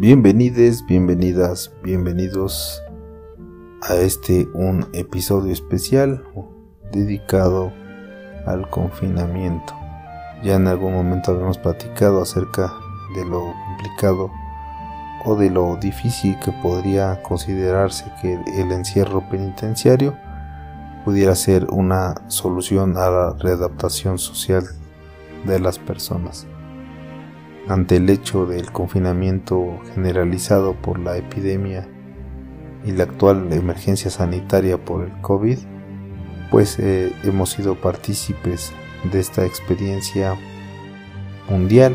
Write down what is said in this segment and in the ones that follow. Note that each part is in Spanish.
Bienvenides, bienvenidas, bienvenidos a este un episodio especial dedicado al confinamiento. Ya en algún momento habíamos platicado acerca de lo complicado o de lo difícil que podría considerarse que el encierro penitenciario pudiera ser una solución a la readaptación social de las personas. Ante el hecho del confinamiento generalizado por la epidemia y la actual emergencia sanitaria por el COVID, pues eh, hemos sido partícipes de esta experiencia mundial.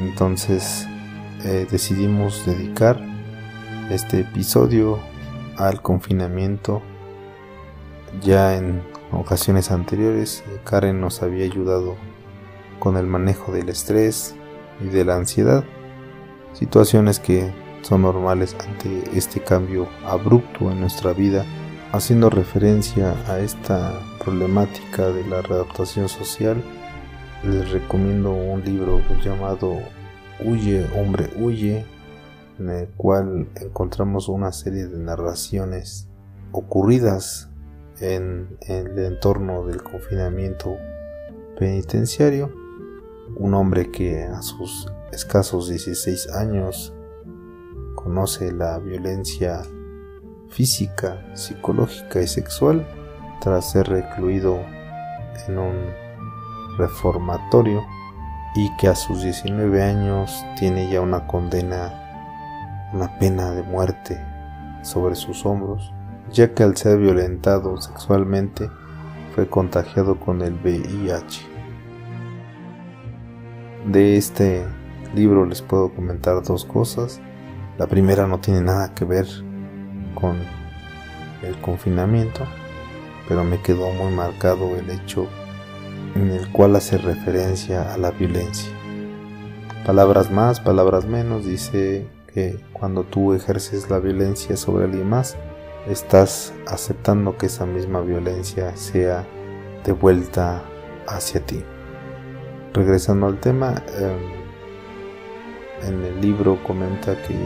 Entonces eh, decidimos dedicar este episodio al confinamiento. Ya en ocasiones anteriores eh, Karen nos había ayudado con el manejo del estrés y de la ansiedad, situaciones que son normales ante este cambio abrupto en nuestra vida, haciendo referencia a esta problemática de la readaptación social, les recomiendo un libro llamado Huye, hombre, huye, en el cual encontramos una serie de narraciones ocurridas en, el entorno del confinamiento penitenciario. Un hombre que a sus escasos 16 años conoce la violencia física, psicológica y sexual tras ser recluido en un reformatorio y que a sus 19 años tiene ya una condena, una pena de muerte sobre sus hombros, ya que al ser violentado sexualmente fue contagiado con el VIH. De este libro les puedo comentar dos cosas. La primera no tiene nada que ver con el confinamiento, pero me quedó muy marcado el hecho en el cual hace referencia a la violencia. Palabras más, palabras menos, dice que cuando tú ejerces la violencia sobre alguien más, estás aceptando que esa misma violencia sea devuelta hacia ti. Regresando al tema, em, en el libro comenta que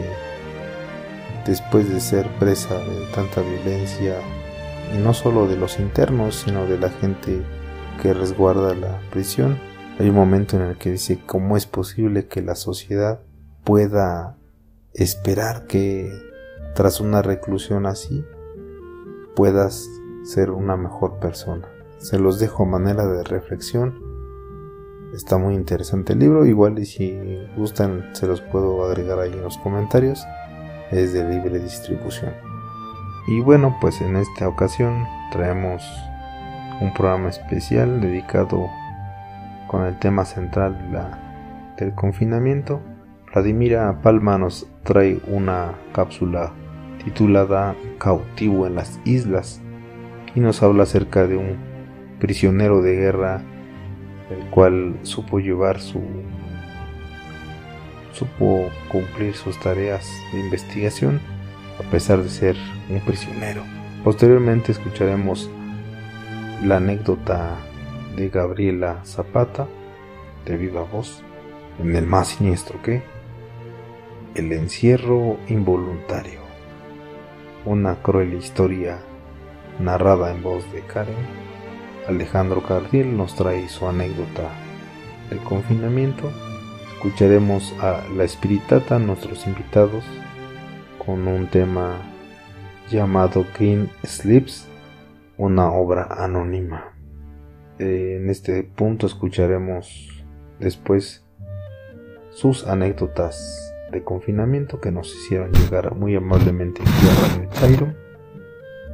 después de ser presa de tanta violencia, y no solo de los internos, sino de la gente que resguarda la prisión, hay un momento en el que dice cómo es posible que la sociedad pueda esperar que tras una reclusión así puedas ser una mejor persona. Se los dejo a manera de reflexión. Está muy interesante el libro, igual y si gustan se los puedo agregar ahí en los comentarios. Es de libre distribución. Y bueno, pues en esta ocasión traemos un programa especial dedicado con el tema central del confinamiento. Vladimira Palma nos trae una cápsula titulada Cautivo en las Islas y nos habla acerca de un prisionero de guerra el cual supo llevar su supo cumplir sus tareas de investigación a pesar de ser un prisionero. Posteriormente escucharemos la anécdota de Gabriela Zapata, de viva voz, en el más siniestro que el encierro involuntario, una cruel historia narrada en voz de Karen. Alejandro Cardiel nos trae su anécdota del confinamiento. Escucharemos a la espiritata, nuestros invitados, con un tema llamado Green Sleeps una obra anónima. Eh, en este punto escucharemos después sus anécdotas de confinamiento que nos hicieron llegar muy amablemente a Chairo.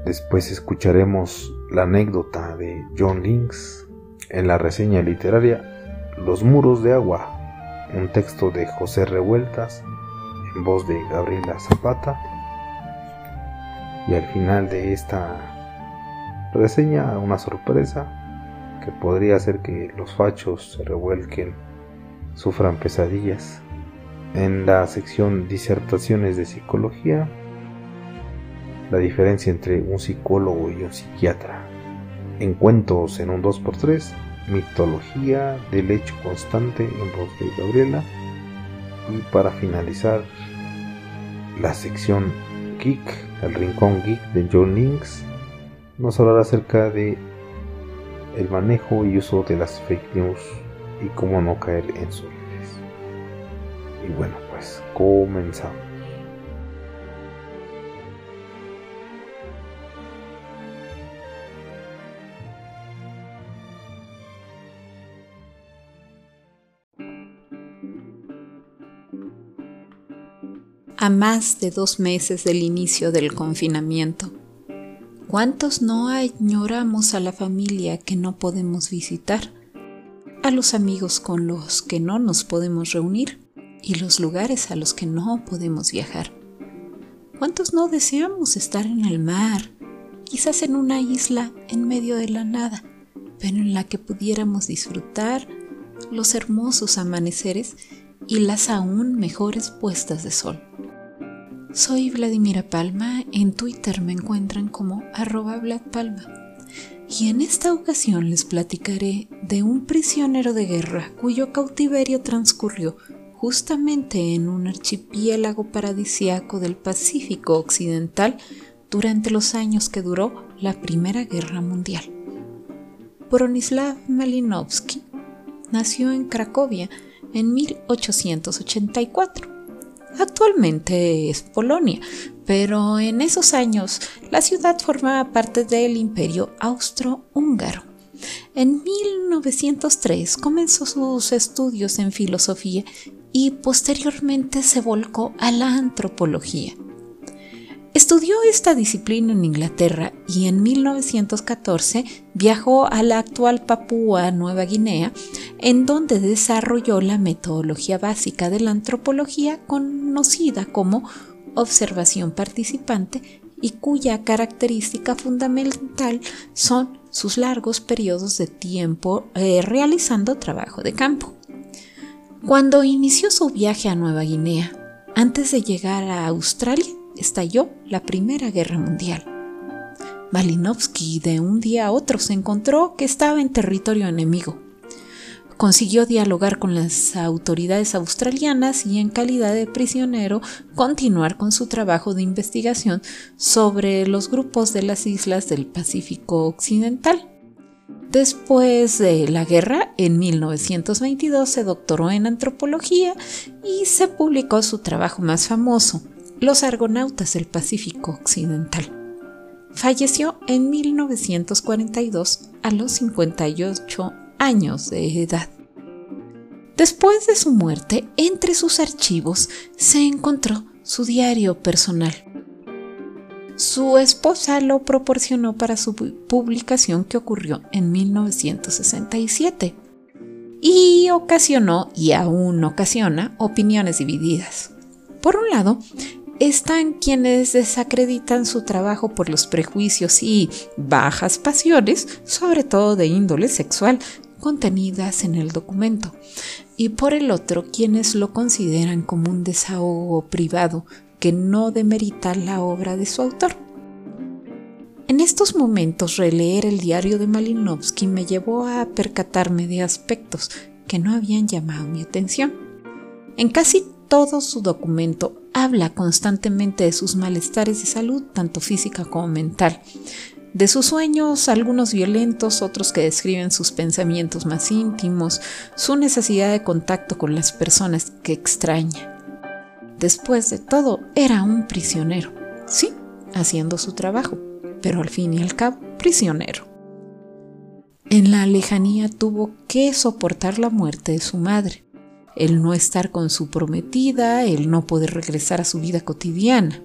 Después escucharemos la anécdota de John Links en la reseña literaria Los muros de agua, un texto de José Revueltas en voz de Gabriela Zapata. Y al final de esta reseña una sorpresa que podría hacer que los fachos se revuelquen, sufran pesadillas. En la sección disertaciones de psicología, la diferencia entre un psicólogo y un psiquiatra. Encuentros en un 2x3, mitología del hecho constante en voz de Gabriela. Y para finalizar, la sección Geek, el rincón geek de John Links, nos hablará acerca de el manejo y uso de las fake news y cómo no caer en sus redes. Y bueno, pues comenzamos. A más de dos meses del inicio del confinamiento. ¿Cuántos no añoramos a la familia que no podemos visitar? A los amigos con los que no nos podemos reunir y los lugares a los que no podemos viajar. ¿Cuántos no deseamos estar en el mar, quizás en una isla en medio de la nada, pero en la que pudiéramos disfrutar los hermosos amaneceres y las aún mejores puestas de sol? Soy Vladimira Palma, en Twitter me encuentran como arroba. Y en esta ocasión les platicaré de un prisionero de guerra cuyo cautiverio transcurrió justamente en un archipiélago paradisiaco del Pacífico Occidental durante los años que duró la Primera Guerra Mundial. Bronislav Malinowski nació en Cracovia en 1884 Actualmente es Polonia, pero en esos años la ciudad formaba parte del imperio austro-húngaro. En 1903 comenzó sus estudios en filosofía y posteriormente se volcó a la antropología. Estudió esta disciplina en Inglaterra y en 1914 viajó a la actual Papúa Nueva Guinea, en donde desarrolló la metodología básica de la antropología conocida como observación participante y cuya característica fundamental son sus largos periodos de tiempo eh, realizando trabajo de campo. Cuando inició su viaje a Nueva Guinea, antes de llegar a Australia, estalló la Primera Guerra Mundial. Malinowski de un día a otro se encontró que estaba en territorio enemigo. Consiguió dialogar con las autoridades australianas y en calidad de prisionero continuar con su trabajo de investigación sobre los grupos de las islas del Pacífico Occidental. Después de la guerra, en 1922 se doctoró en antropología y se publicó su trabajo más famoso, los argonautas del Pacífico Occidental. Falleció en 1942 a los 58 años de edad. Después de su muerte, entre sus archivos se encontró su diario personal. Su esposa lo proporcionó para su publicación que ocurrió en 1967 y ocasionó y aún ocasiona opiniones divididas. Por un lado, están quienes desacreditan su trabajo por los prejuicios y bajas pasiones, sobre todo de índole sexual, contenidas en el documento, y por el otro quienes lo consideran como un desahogo privado que no demerita la obra de su autor. En estos momentos releer el diario de Malinowski me llevó a percatarme de aspectos que no habían llamado mi atención. En casi todo su documento habla constantemente de sus malestares de salud, tanto física como mental, de sus sueños, algunos violentos, otros que describen sus pensamientos más íntimos, su necesidad de contacto con las personas que extraña. Después de todo, era un prisionero, sí, haciendo su trabajo, pero al fin y al cabo, prisionero. En la lejanía tuvo que soportar la muerte de su madre, el no estar con su prometida, el no poder regresar a su vida cotidiana.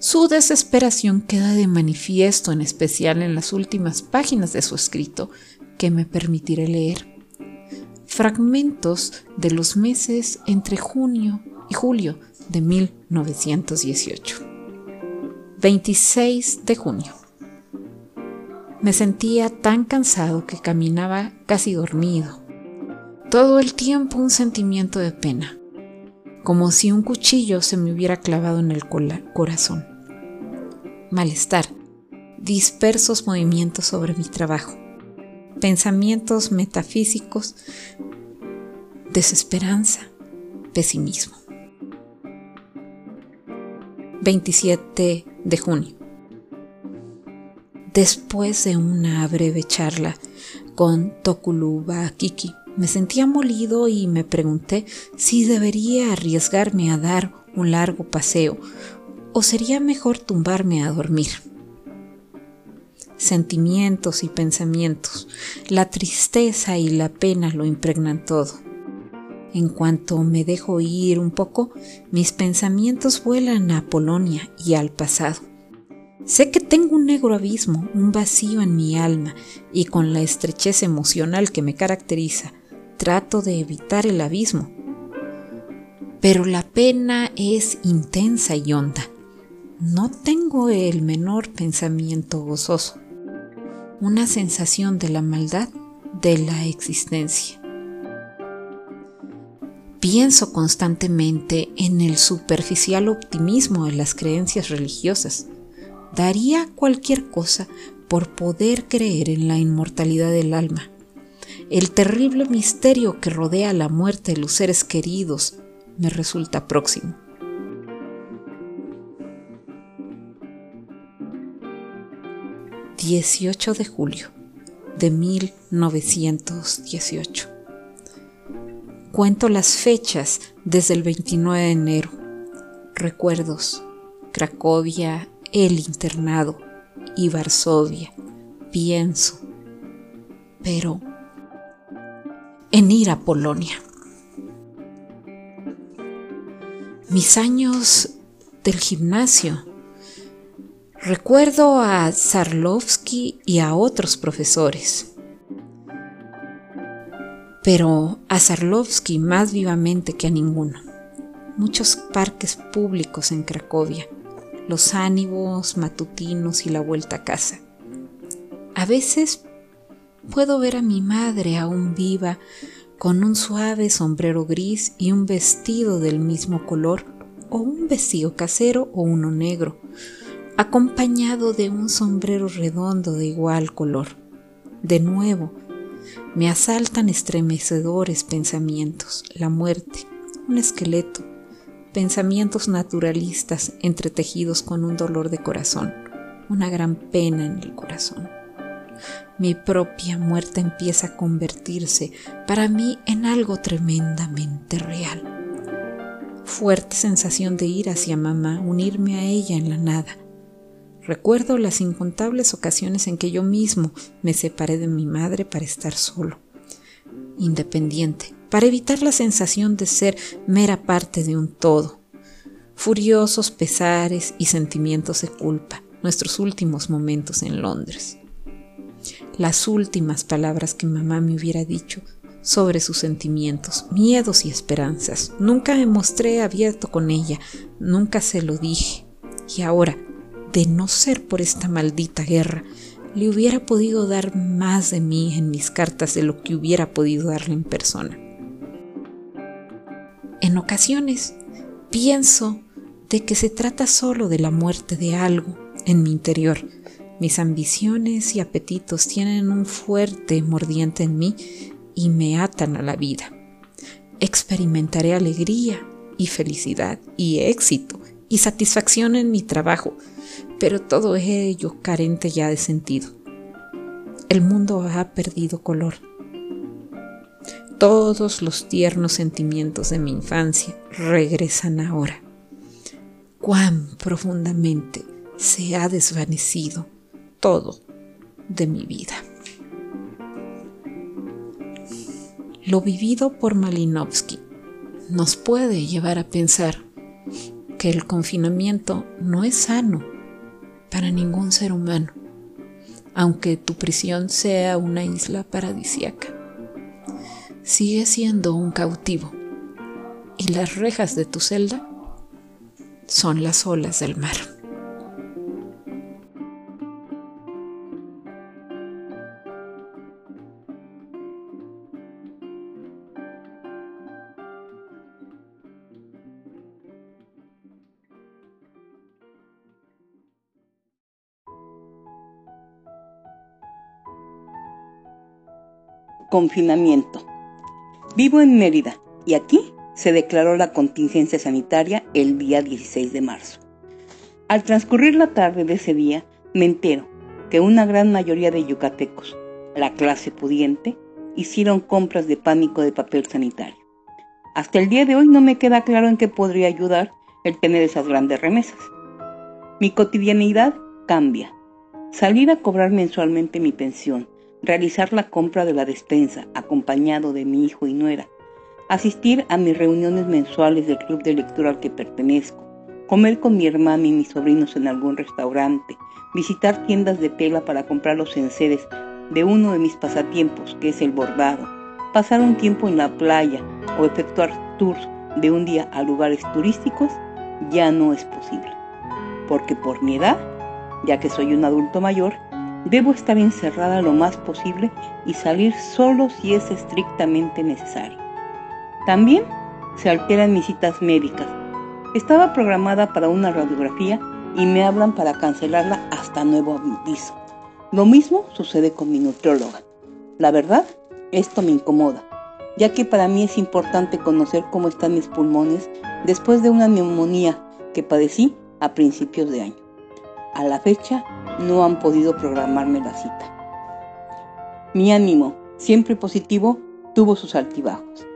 Su desesperación queda de manifiesto, en especial en las últimas páginas de su escrito, que me permitiré leer. Fragmentos de los meses entre junio y julio de 1918. 26 de junio. Me sentía tan cansado que caminaba casi dormido todo el tiempo un sentimiento de pena, como si un cuchillo se me hubiera clavado en el corazón. Malestar, dispersos movimientos sobre mi trabajo, pensamientos metafísicos, desesperanza, pesimismo. 27 de junio. Después de una breve charla con Tokuluba Kiki, me sentía molido y me pregunté si debería arriesgarme a dar un largo paseo o sería mejor tumbarme a dormir. Sentimientos y pensamientos, la tristeza y la pena lo impregnan todo. En cuanto me dejo ir un poco, mis pensamientos vuelan a Polonia y al pasado. Sé que tengo un negro abismo, un vacío en mi alma, y con la estrechez emocional que me caracteriza, trato de evitar el abismo. Pero la pena es intensa y honda. No tengo el menor pensamiento gozoso, una sensación de la maldad de la existencia. Pienso constantemente en el superficial optimismo de las creencias religiosas. Daría cualquier cosa por poder creer en la inmortalidad del alma. El terrible misterio que rodea la muerte de los seres queridos me resulta próximo. ...18 de julio de 1918 Cuento las fechas desde el 29 de enero. Recuerdos. Cracovia, el internado y Varsovia. Pienso. Pero en ir a Polonia. Mis años del gimnasio. Recuerdo a Zarlovsky y a otros profesores pero a Zarlovsky más vivamente que a ninguno. Muchos parques públicos en Cracovia, los ánimos matutinos y la vuelta a casa. A veces puedo ver a mi madre aún viva con un suave sombrero gris y un vestido del mismo color o un vestido casero o uno negro, acompañado de un sombrero redondo de igual color. De nuevo, me asaltan estremecedores pensamientos, la muerte, un esqueleto, pensamientos naturalistas entretejidos con un dolor de corazón, una gran pena en el corazón. Mi propia muerte empieza a convertirse para mí en algo tremendamente real. Fuerte sensación de ir hacia mamá, unirme a ella en la nada, Recuerdo las incontables ocasiones en que yo mismo me separé de mi madre para estar solo, independiente, para evitar la sensación de ser mera parte de un todo. Furiosos pesares y sentimientos de culpa, nuestros últimos momentos en Londres. Las últimas palabras que mamá me hubiera dicho sobre sus sentimientos, miedos y esperanzas. Nunca me mostré abierto con ella, nunca se lo dije. Y ahora, de no ser por esta maldita guerra, le hubiera podido dar más de mí en mis cartas de lo que hubiera podido darle en persona. En ocasiones pienso de que se trata solo de la muerte de algo en mi interior. Mis ambiciones y apetitos tienen un fuerte mordiente en mí y me atan a la vida. Experimentaré alegría y felicidad y éxito y satisfacción en mi trabajo, pero todo ello carente ya de sentido. El mundo ha perdido color. Todos los tiernos sentimientos de mi infancia regresan ahora. Cuán profundamente se ha desvanecido todo de mi vida. Lo vivido por Malinowski nos puede llevar a pensar que el confinamiento no es sano para ningún ser humano, aunque tu prisión sea una isla paradisiaca. Sigue siendo un cautivo y las rejas de tu celda son las olas del mar. Confinamiento. Vivo en Mérida y aquí se declaró la contingencia sanitaria el día 16 de marzo. Al transcurrir la tarde de ese día, me entero que una gran mayoría de yucatecos, la clase pudiente, hicieron compras de pánico de papel sanitario. Hasta el día de hoy no me queda claro en qué podría ayudar el tener esas grandes remesas. Mi cotidianidad cambia. Salir a cobrar mensualmente mi pensión, realizar la compra de la despensa acompañado de mi hijo y nuera, asistir a mis reuniones mensuales del club de lectura al que pertenezco, comer con mi hermana y mis sobrinos en algún restaurante, visitar tiendas de tela para comprar los enseres de uno de mis pasatiempos, que es el bordado, pasar un tiempo en la playa o efectuar tours de un día a lugares turísticos, ya no es posible. Porque por mi edad, ya que soy un adulto mayor, debo estar encerrada lo más posible y salir solo si es estrictamente necesario. También se alteran mis citas médicas. Estaba programada para una radiografía y me hablan para cancelarla hasta nuevo aviso. Lo mismo sucede con mi nutrióloga. La verdad, esto me incomoda, ya que para mí es importante conocer cómo están mis pulmones después de una neumonía que padecí a principios de año. A la fecha no han podido programarme la cita. Mi ánimo, siempre positivo, tuvo sus altibajos.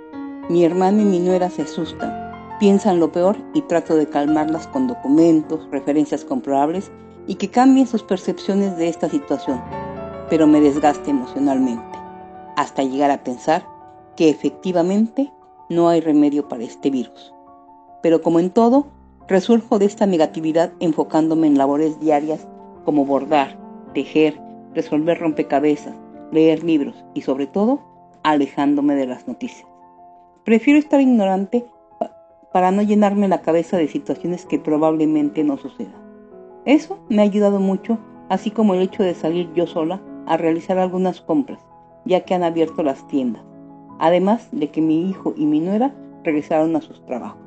Mi hermana y mi nuera se asustan, piensan lo peor y trato de calmarlas con documentos, referencias comprobables y que cambien sus percepciones de esta situación, pero me desgaste emocionalmente, hasta llegar a pensar que efectivamente no hay remedio para este virus. Pero como en todo, resurjo de esta negatividad enfocándome en labores diarias como bordar, tejer, resolver rompecabezas, leer libros y sobre todo alejándome de las noticias. Prefiero estar ignorante para no llenarme la cabeza de situaciones que probablemente no sucedan. Eso me ha ayudado mucho, así como el hecho de salir yo sola a realizar algunas compras, ya que han abierto las tiendas, además de que mi hijo y mi nuera regresaron a sus trabajos.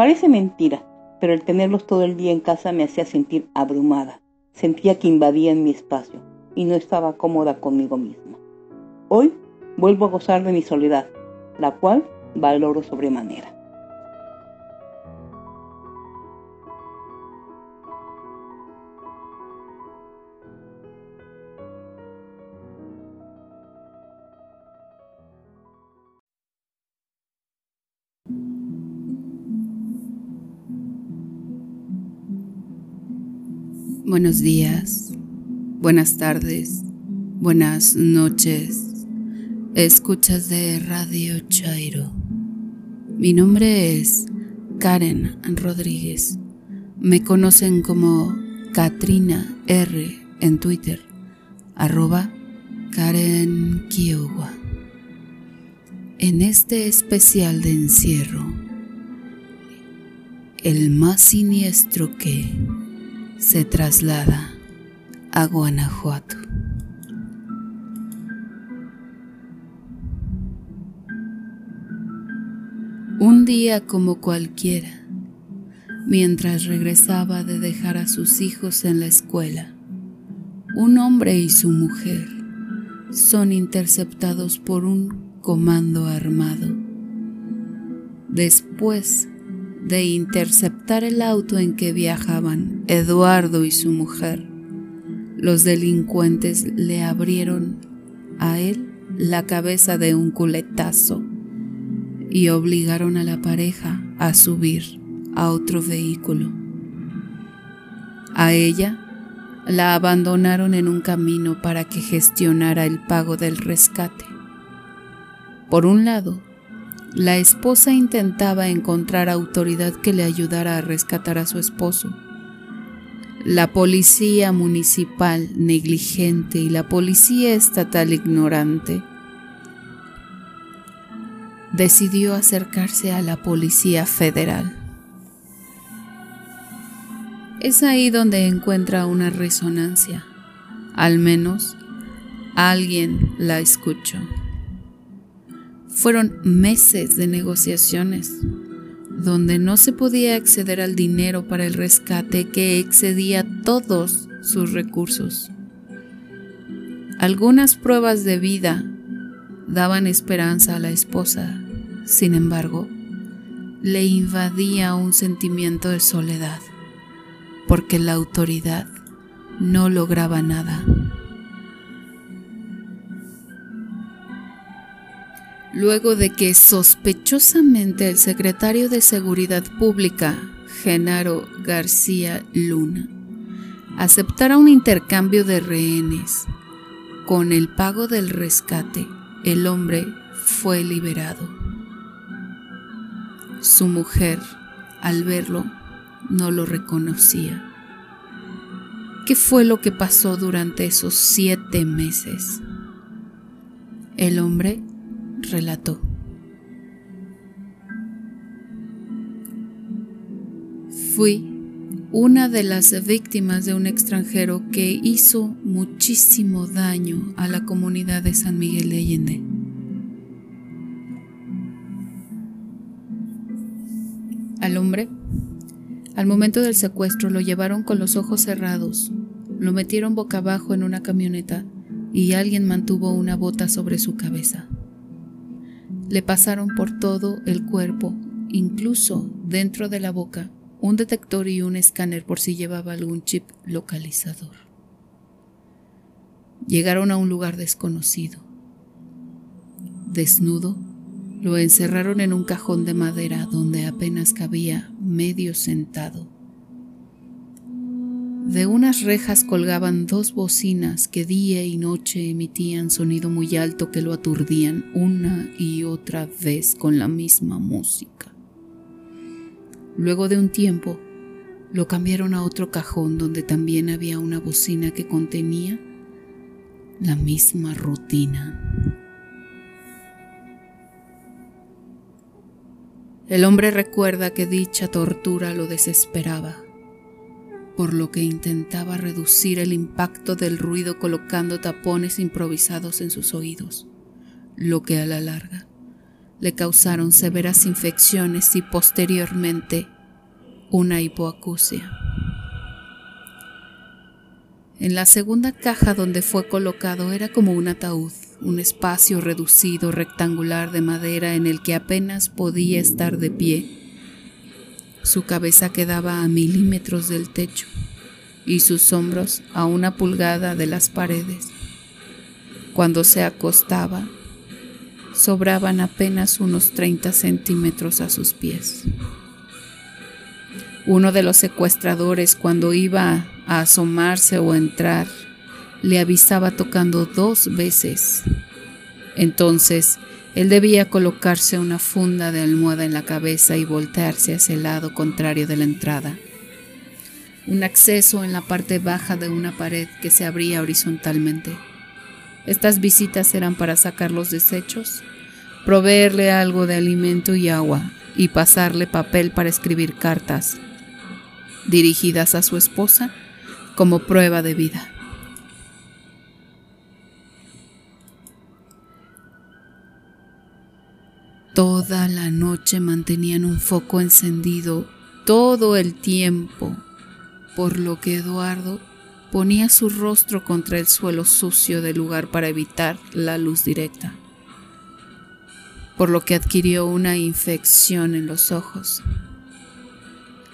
Parece mentira, pero el tenerlos todo el día en casa me hacía sentir abrumada, sentía que invadían mi espacio y no estaba cómoda conmigo misma. Hoy vuelvo a gozar de mi soledad, la cual valoro sobremanera. Buenos días, buenas tardes, buenas noches. Escuchas de Radio Chairo. Mi nombre es Karen Rodríguez. Me conocen como Katrina R en Twitter, arroba Karen Kiowa. En este especial de encierro, el más siniestro que se traslada a Guanajuato. Un día como cualquiera, mientras regresaba de dejar a sus hijos en la escuela, un hombre y su mujer son interceptados por un comando armado. Después de interceptar el auto en que viajaban Eduardo y su mujer, los delincuentes le abrieron a él la cabeza de un culetazo y obligaron a la pareja a subir a otro vehículo. A ella la abandonaron en un camino para que gestionara el pago del rescate. Por un lado, la esposa intentaba encontrar autoridad que le ayudara a rescatar a su esposo. La policía municipal negligente y la policía estatal ignorante decidió acercarse a la policía federal. Es ahí donde encuentra una resonancia. Al menos alguien la escuchó. Fueron meses de negociaciones, donde no se podía acceder al dinero para el rescate que excedía todos sus recursos. Algunas pruebas de vida daban esperanza a la esposa, sin embargo, le invadía un sentimiento de soledad. porque la autoridad no lograba nada. Luego de que sospechosamente el secretario de Seguridad Pública, Genaro García Luna, aceptara un intercambio de rehenes, con el pago del rescate, el hombre fue liberado. Su mujer, al verlo, no lo reconocía. ¿Qué fue lo que pasó durante esos siete meses? El hombre Fui una de las víctimas de un extranjero que hizo muchísimo daño a la comunidad de San Miguel de Allende. Al hombre, al momento del secuestro, lo llevaron con los ojos cerrados, lo metieron boca abajo en una camioneta y alguien mantuvo una bota sobre su cabeza. Le pasaron por todo el cuerpo, incluso dentro de la boca, un detector y un escáner por si llevaba algún chip localizador. Llegaron a un lugar desconocido. Desnudo, lo encerraron en un cajón de madera donde apenas cabía medio sentado. De unas rejas colgaban dos bocinas que día y noche emitían sonido muy alto que lo aturdían una y otra vez con la misma música. Luego de un tiempo, lo cambiaron a otro cajón donde también había una bocina que contenía la misma rutina. El hombre recuerda que dicha tortura lo desesperaba por lo que intentaba reducir el impacto del ruido colocando tapones improvisados en sus oídos, lo que a la larga le causaron severas infecciones y posteriormente una hipoacusia. En la segunda caja donde fue colocado era como un ataúd, un espacio reducido rectangular de madera en el que apenas podía estar de pie su cabeza quedaba a milímetros del techo y sus hombros a una pulgada de las paredes. Cuando se acostaba, sobraban apenas unos 30 centímetros a sus pies. Uno de los secuestradores, cuando iba a asomarse o entrar, le avisaba tocando dos veces. Entonces él debía colocarse una funda de almohada en la cabeza y voltearse hacia el lado contrario de la entrada. Un acceso en la parte baja de una pared que se abría horizontalmente. Estas visitas eran para sacar los desechos, proveerle algo de alimento y agua y pasarle papel para escribir cartas dirigidas a su esposa como prueba de vida. Toda la noche mantenían un foco encendido todo el tiempo, por lo que Eduardo ponía su rostro contra el suelo sucio del lugar para evitar la luz directa, por lo que adquirió una infección en los ojos.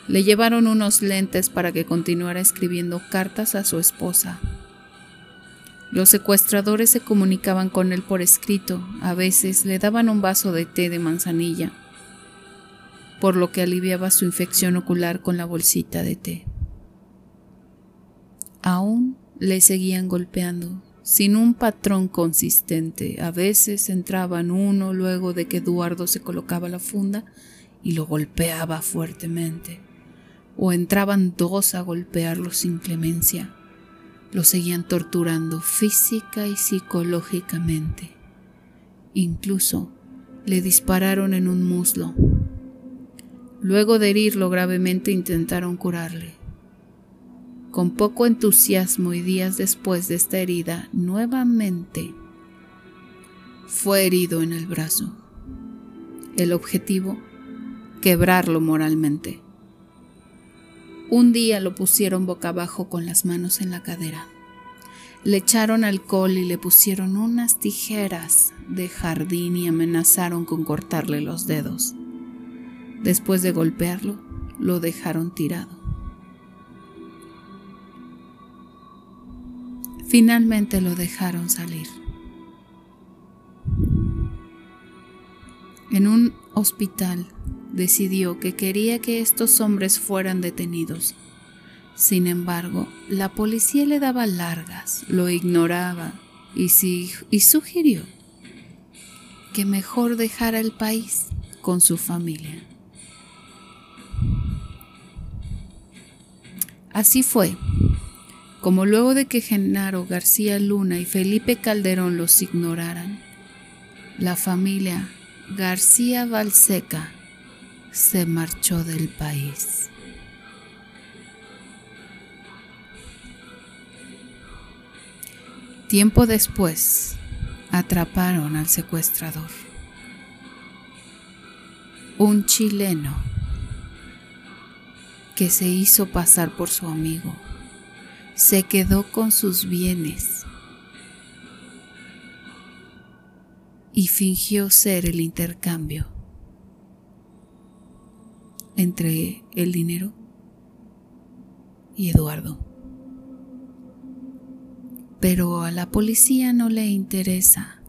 Le llevaron unos lentes para que continuara escribiendo cartas a su esposa. Los secuestradores se comunicaban con él por escrito, a veces le daban un vaso de té de manzanilla, por lo que aliviaba su infección ocular con la bolsita de té. Aún le seguían golpeando, sin un patrón consistente. A veces entraban uno luego de que Eduardo se colocaba la funda y lo golpeaba fuertemente, o entraban dos a golpearlo sin clemencia lo seguían torturando física y psicológicamente. Incluso le dispararon en un muslo. Luego de herirlo gravemente intentaron curarle. Con poco entusiasmo y días después de esta herida, nuevamente fue herido en el brazo. El objetivo, quebrarlo moralmente. Un día lo pusieron boca abajo con las manos en la cadera. Le echaron alcohol y le pusieron unas tijeras de jardín y amenazaron con cortarle los dedos. Después de golpearlo, lo dejaron tirado. Finalmente lo dejaron salir. En un hospital decidió que quería que estos hombres fueran detenidos. Sin embargo, la policía le daba largas, lo ignoraba y, y sugirió que mejor dejara el país con su familia. Así fue, como luego de que Genaro García Luna y Felipe Calderón los ignoraran, la familia García Valseca se marchó del país. Tiempo después, atraparon al secuestrador, un chileno que se hizo pasar por su amigo, se quedó con sus bienes y fingió ser el intercambio entre el dinero y Eduardo. Pero a la policía no le interesa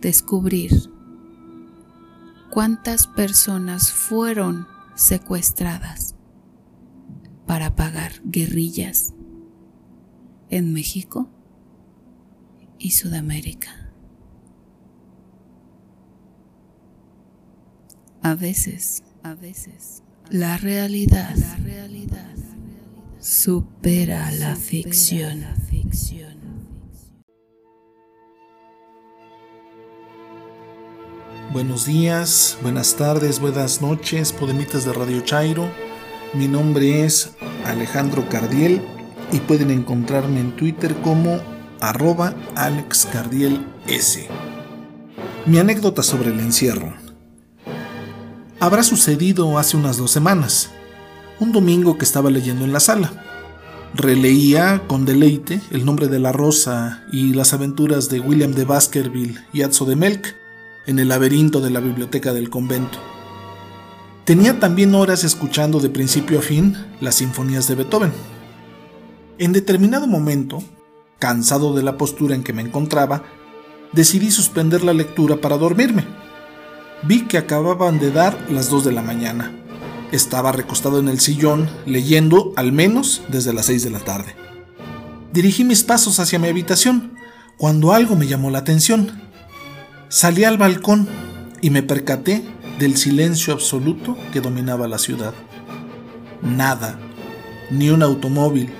descubrir cuántas personas fueron secuestradas para pagar guerrillas en México y Sudamérica. A veces, a veces, la realidad, la realidad supera la ficción. Buenos días, buenas tardes, buenas noches, podemitas de Radio Chairo. Mi nombre es Alejandro Cardiel y pueden encontrarme en Twitter como arroba alexcardiels. Mi anécdota sobre el encierro. Habrá sucedido hace unas dos semanas, un domingo que estaba leyendo en la sala. Releía con deleite el nombre de la rosa y las aventuras de William de Baskerville y Atzo de Melk en el laberinto de la biblioteca del convento. Tenía también horas escuchando de principio a fin las sinfonías de Beethoven. En determinado momento, cansado de la postura en que me encontraba, decidí suspender la lectura para dormirme. Vi que acababan de dar las dos de la mañana. Estaba recostado en el sillón, leyendo al menos desde las seis de la tarde. Dirigí mis pasos hacia mi habitación, cuando algo me llamó la atención. Salí al balcón y me percaté del silencio absoluto que dominaba la ciudad. Nada, ni un automóvil,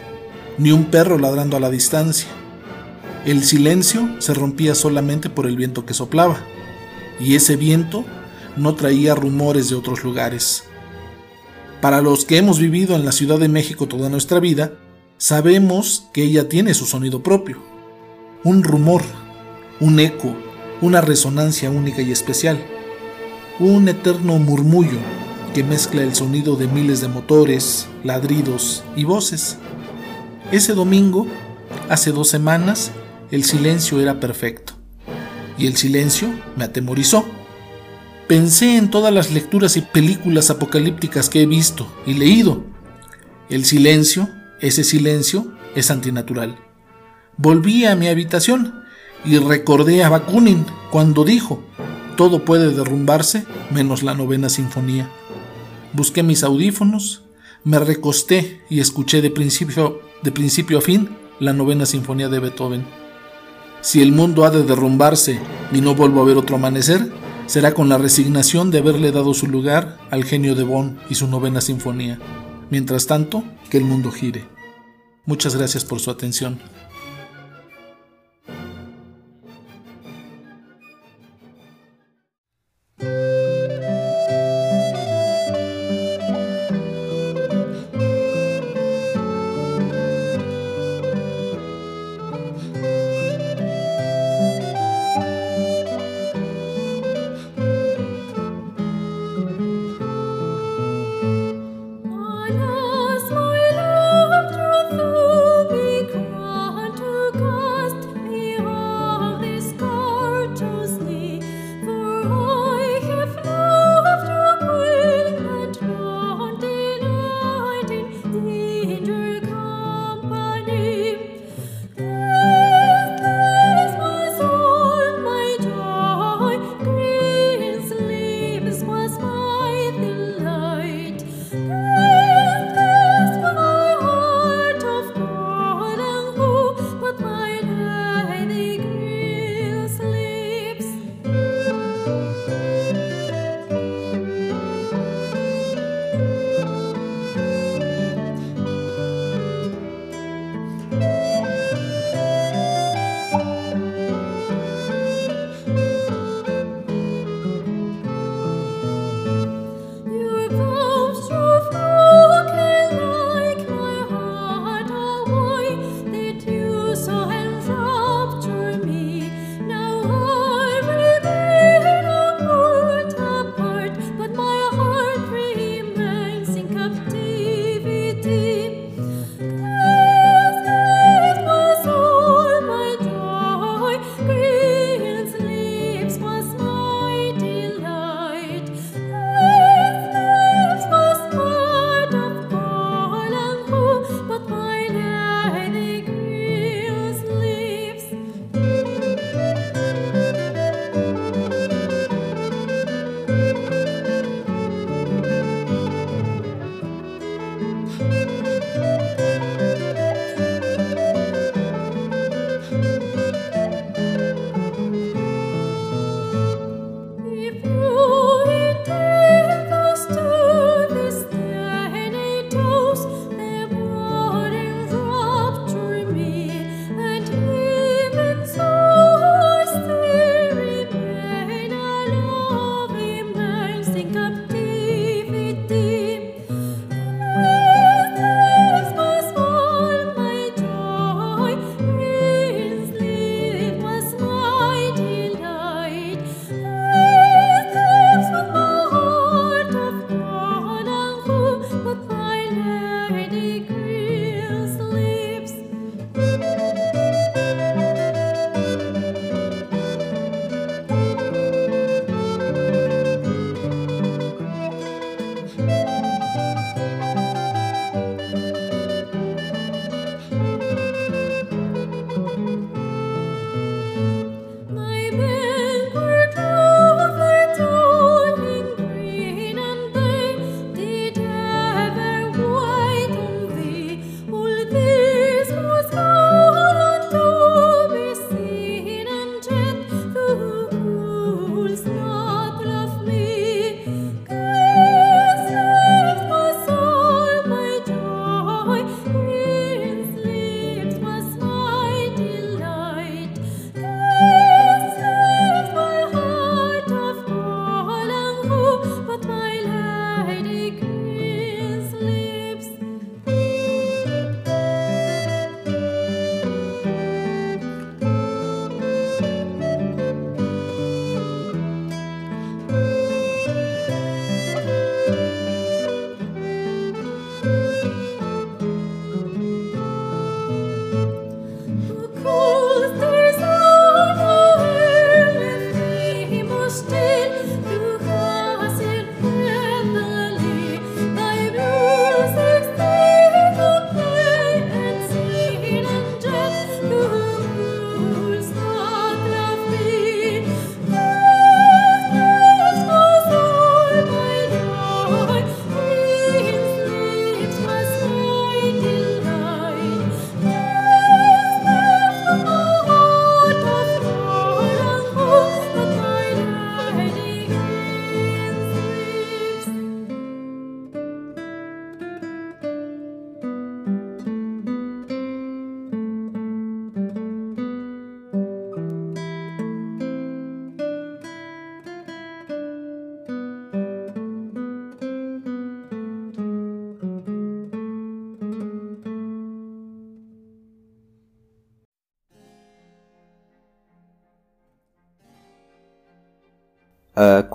ni un perro ladrando a la distancia. El silencio se rompía solamente por el viento que soplaba, y ese viento no traía rumores de otros lugares. Para los que hemos vivido en la Ciudad de México toda nuestra vida, sabemos que ella tiene su sonido propio, un rumor, un eco, una resonancia única y especial, un eterno murmullo que mezcla el sonido de miles de motores, ladridos y voces. Ese domingo, hace dos semanas, el silencio era perfecto, y el silencio me atemorizó. Pensé en todas las lecturas y películas apocalípticas que he visto y leído. El silencio, ese silencio, es antinatural. Volví a mi habitación y recordé a Bakunin cuando dijo, todo puede derrumbarse menos la novena sinfonía. Busqué mis audífonos, me recosté y escuché de principio, de principio a fin la novena sinfonía de Beethoven. Si el mundo ha de derrumbarse y no vuelvo a ver otro amanecer, será con la resignación de haberle dado su lugar al genio de Bonn y su novena sinfonía. Mientras tanto, que el mundo gire. Muchas gracias por su atención.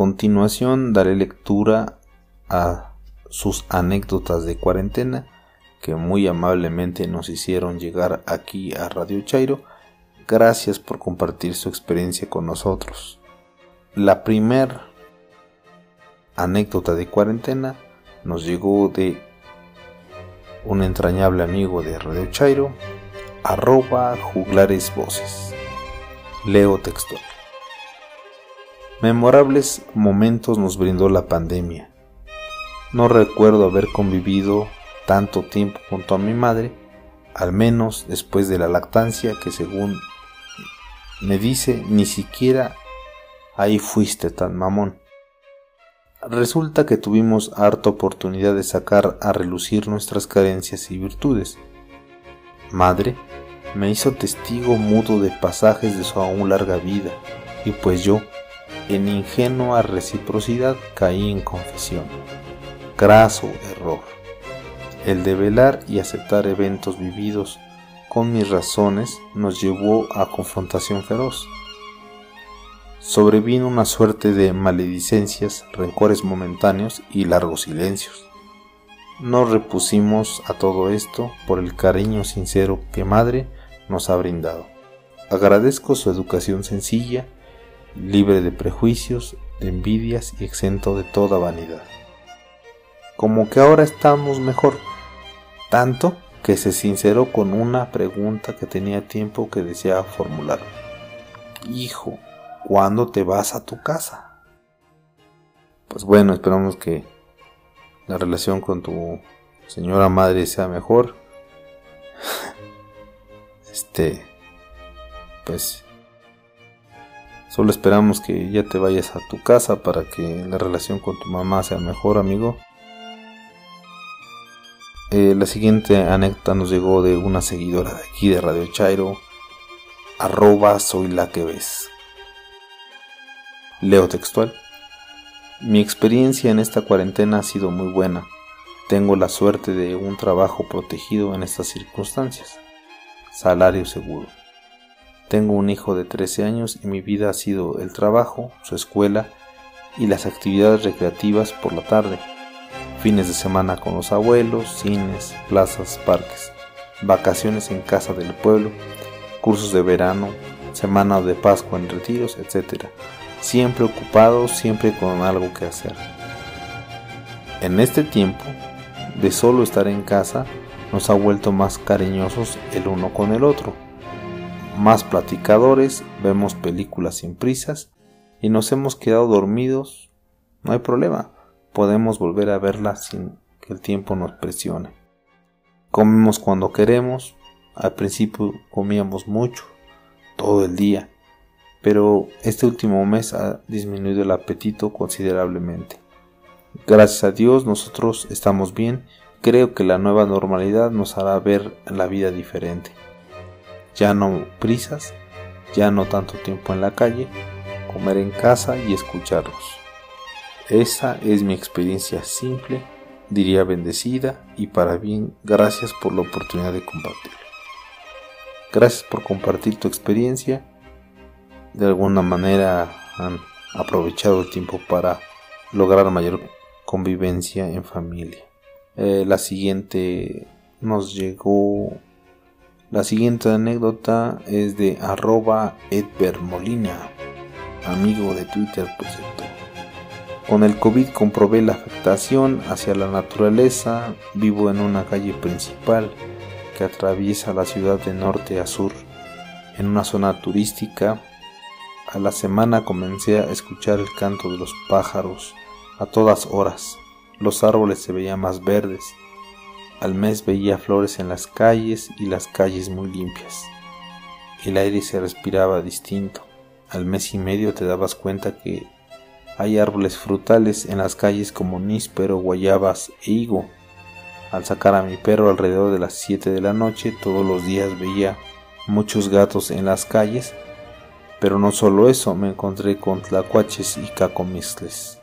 Continuación daré lectura a sus anécdotas de cuarentena que muy amablemente nos hicieron llegar aquí a Radio Chairo. Gracias por compartir su experiencia con nosotros. La primer anécdota de cuarentena nos llegó de un entrañable amigo de Radio Chairo, arroba juglares voces. Leo textual. Memorables momentos nos brindó la pandemia. No recuerdo haber convivido tanto tiempo junto a mi madre, al menos después de la lactancia que según me dice ni siquiera ahí fuiste tan mamón. Resulta que tuvimos harta oportunidad de sacar a relucir nuestras carencias y virtudes. Madre me hizo testigo mudo de pasajes de su aún larga vida, y pues yo, en ingenua reciprocidad, caí en confesión. Graso error. El de velar y aceptar eventos vividos con mis razones nos llevó a confrontación feroz sobrevino una suerte de maledicencias, rencores momentáneos y largos silencios. Nos repusimos a todo esto por el cariño sincero que madre nos ha brindado. Agradezco su educación sencilla, libre de prejuicios, de envidias y exento de toda vanidad. Como que ahora estamos mejor, tanto que se sinceró con una pregunta que tenía tiempo que deseaba formular. Hijo, ¿Cuándo te vas a tu casa? Pues bueno, esperamos que la relación con tu señora madre sea mejor. Este, pues solo esperamos que ya te vayas a tu casa para que la relación con tu mamá sea mejor, amigo. Eh, la siguiente anécdota nos llegó de una seguidora de aquí de Radio Chairo, arroba soy la que ves. Leo textual. Mi experiencia en esta cuarentena ha sido muy buena. Tengo la suerte de un trabajo protegido en estas circunstancias. Salario seguro. Tengo un hijo de 13 años y mi vida ha sido el trabajo, su escuela y las actividades recreativas por la tarde. Fines de semana con los abuelos, cines, plazas, parques, vacaciones en casa del pueblo, cursos de verano, semana de Pascua en retiros, etc siempre ocupados, siempre con algo que hacer. En este tiempo de solo estar en casa, nos ha vuelto más cariñosos el uno con el otro, más platicadores, vemos películas sin prisas y nos hemos quedado dormidos, no hay problema, podemos volver a verla sin que el tiempo nos presione. Comemos cuando queremos, al principio comíamos mucho, todo el día, pero este último mes ha disminuido el apetito considerablemente. Gracias a Dios nosotros estamos bien, creo que la nueva normalidad nos hará ver la vida diferente. Ya no prisas, ya no tanto tiempo en la calle, comer en casa y escucharlos. Esa es mi experiencia simple, diría bendecida y para bien, gracias por la oportunidad de compartirlo. Gracias por compartir tu experiencia de alguna manera han aprovechado el tiempo para lograr mayor convivencia en familia. Eh, la siguiente nos llegó. La siguiente anécdota es de arroba Molina, amigo de Twitter, por cierto. Con el COVID comprobé la afectación hacia la naturaleza. Vivo en una calle principal que atraviesa la ciudad de norte a sur, en una zona turística a la semana comencé a escuchar el canto de los pájaros a todas horas. Los árboles se veían más verdes. Al mes veía flores en las calles y las calles muy limpias. El aire se respiraba distinto. Al mes y medio te dabas cuenta que hay árboles frutales en las calles como níspero, guayabas e higo. Al sacar a mi perro alrededor de las 7 de la noche, todos los días veía muchos gatos en las calles pero no solo eso, me encontré con tlacuaches y cacomistles.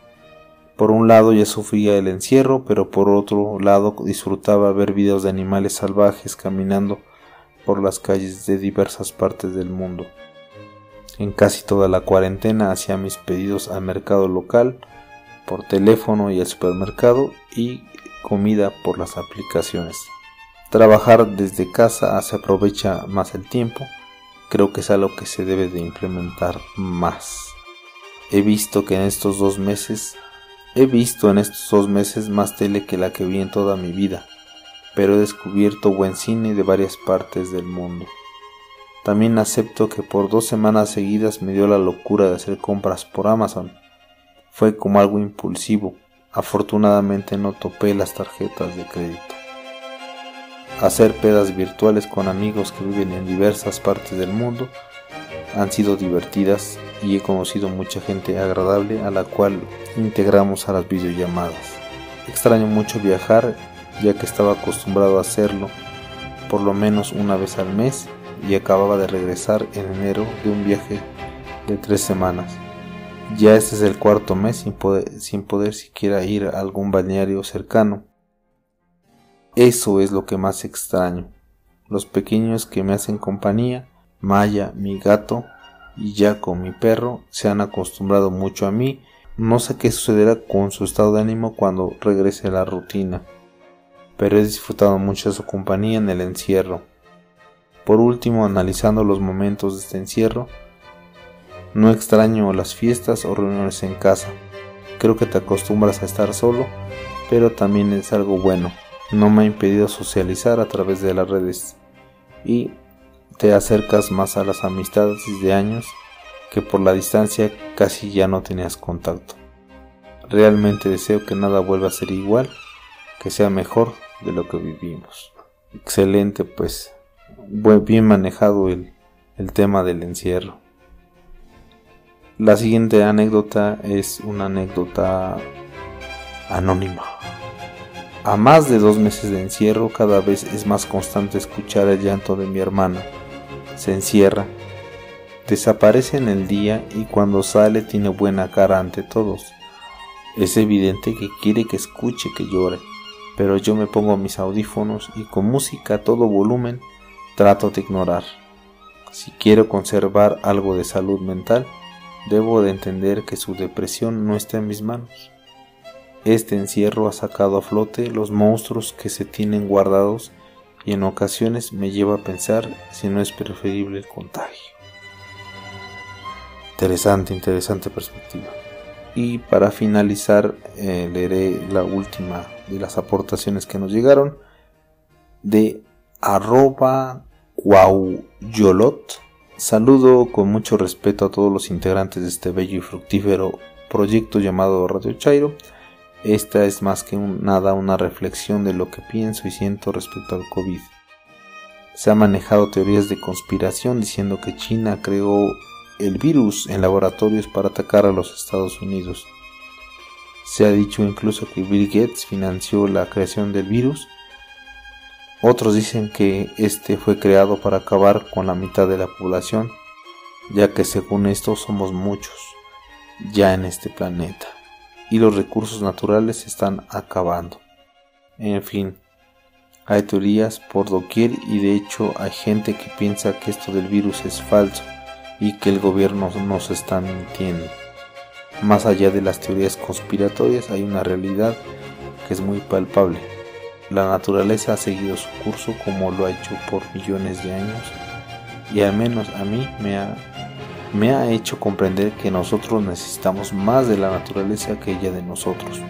Por un lado ya sufría el encierro, pero por otro lado disfrutaba ver videos de animales salvajes caminando por las calles de diversas partes del mundo. En casi toda la cuarentena hacía mis pedidos al mercado local, por teléfono y al supermercado y comida por las aplicaciones. Trabajar desde casa se aprovecha más el tiempo, creo que es algo que se debe de implementar más. He visto que en estos dos meses, he visto en estos dos meses más tele que la que vi en toda mi vida, pero he descubierto buen cine de varias partes del mundo. También acepto que por dos semanas seguidas me dio la locura de hacer compras por Amazon. Fue como algo impulsivo. Afortunadamente no topé las tarjetas de crédito. Hacer pedas virtuales con amigos que viven en diversas partes del mundo han sido divertidas y he conocido mucha gente agradable a la cual integramos a las videollamadas. Extraño mucho viajar ya que estaba acostumbrado a hacerlo por lo menos una vez al mes y acababa de regresar en enero de un viaje de tres semanas. Ya este es el cuarto mes sin poder, sin poder siquiera ir a algún balneario cercano. Eso es lo que más extraño. Los pequeños que me hacen compañía, Maya, mi gato, y Jaco, mi perro, se han acostumbrado mucho a mí. No sé qué sucederá con su estado de ánimo cuando regrese a la rutina, pero he disfrutado mucho de su compañía en el encierro. Por último, analizando los momentos de este encierro, no extraño las fiestas o reuniones en casa. Creo que te acostumbras a estar solo, pero también es algo bueno. No me ha impedido socializar a través de las redes y te acercas más a las amistades de años que por la distancia casi ya no tenías contacto. Realmente deseo que nada vuelva a ser igual, que sea mejor de lo que vivimos. Excelente pues bien manejado el, el tema del encierro. La siguiente anécdota es una anécdota anónima. A más de dos meses de encierro, cada vez es más constante escuchar el llanto de mi hermana. Se encierra, desaparece en el día y cuando sale tiene buena cara ante todos. Es evidente que quiere que escuche que llore, pero yo me pongo mis audífonos y con música a todo volumen trato de ignorar. Si quiero conservar algo de salud mental, debo de entender que su depresión no está en mis manos. Este encierro ha sacado a flote los monstruos que se tienen guardados y en ocasiones me lleva a pensar si no es preferible el contagio. Interesante, interesante perspectiva. Y para finalizar, eh, leeré la última de las aportaciones que nos llegaron de arroba guauyolot. Saludo con mucho respeto a todos los integrantes de este bello y fructífero proyecto llamado Radio Chairo. Esta es más que nada una reflexión de lo que pienso y siento respecto al COVID. Se han manejado teorías de conspiración diciendo que China creó el virus en laboratorios para atacar a los Estados Unidos. Se ha dicho incluso que Bill Gates financió la creación del virus otros dicen que este fue creado para acabar con la mitad de la población, ya que según esto somos muchos ya en este planeta y los recursos naturales se están acabando. En fin, hay teorías por doquier y de hecho hay gente que piensa que esto del virus es falso y que el gobierno nos está mintiendo. Más allá de las teorías conspiratorias hay una realidad que es muy palpable la naturaleza ha seguido su curso como lo ha hecho por millones de años y al menos a mí me ha, me ha hecho comprender que nosotros necesitamos más de la naturaleza que ella de nosotros.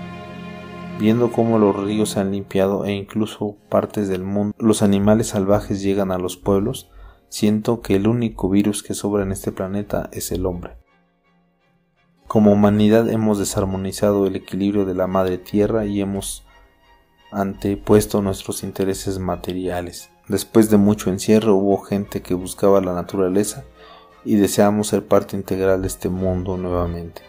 Viendo cómo los ríos se han limpiado e incluso partes del mundo, los animales salvajes llegan a los pueblos, siento que el único virus que sobra en este planeta es el hombre. Como humanidad hemos desarmonizado el equilibrio de la madre tierra y hemos antepuesto nuestros intereses materiales. Después de mucho encierro hubo gente que buscaba la naturaleza y deseamos ser parte integral de este mundo nuevamente.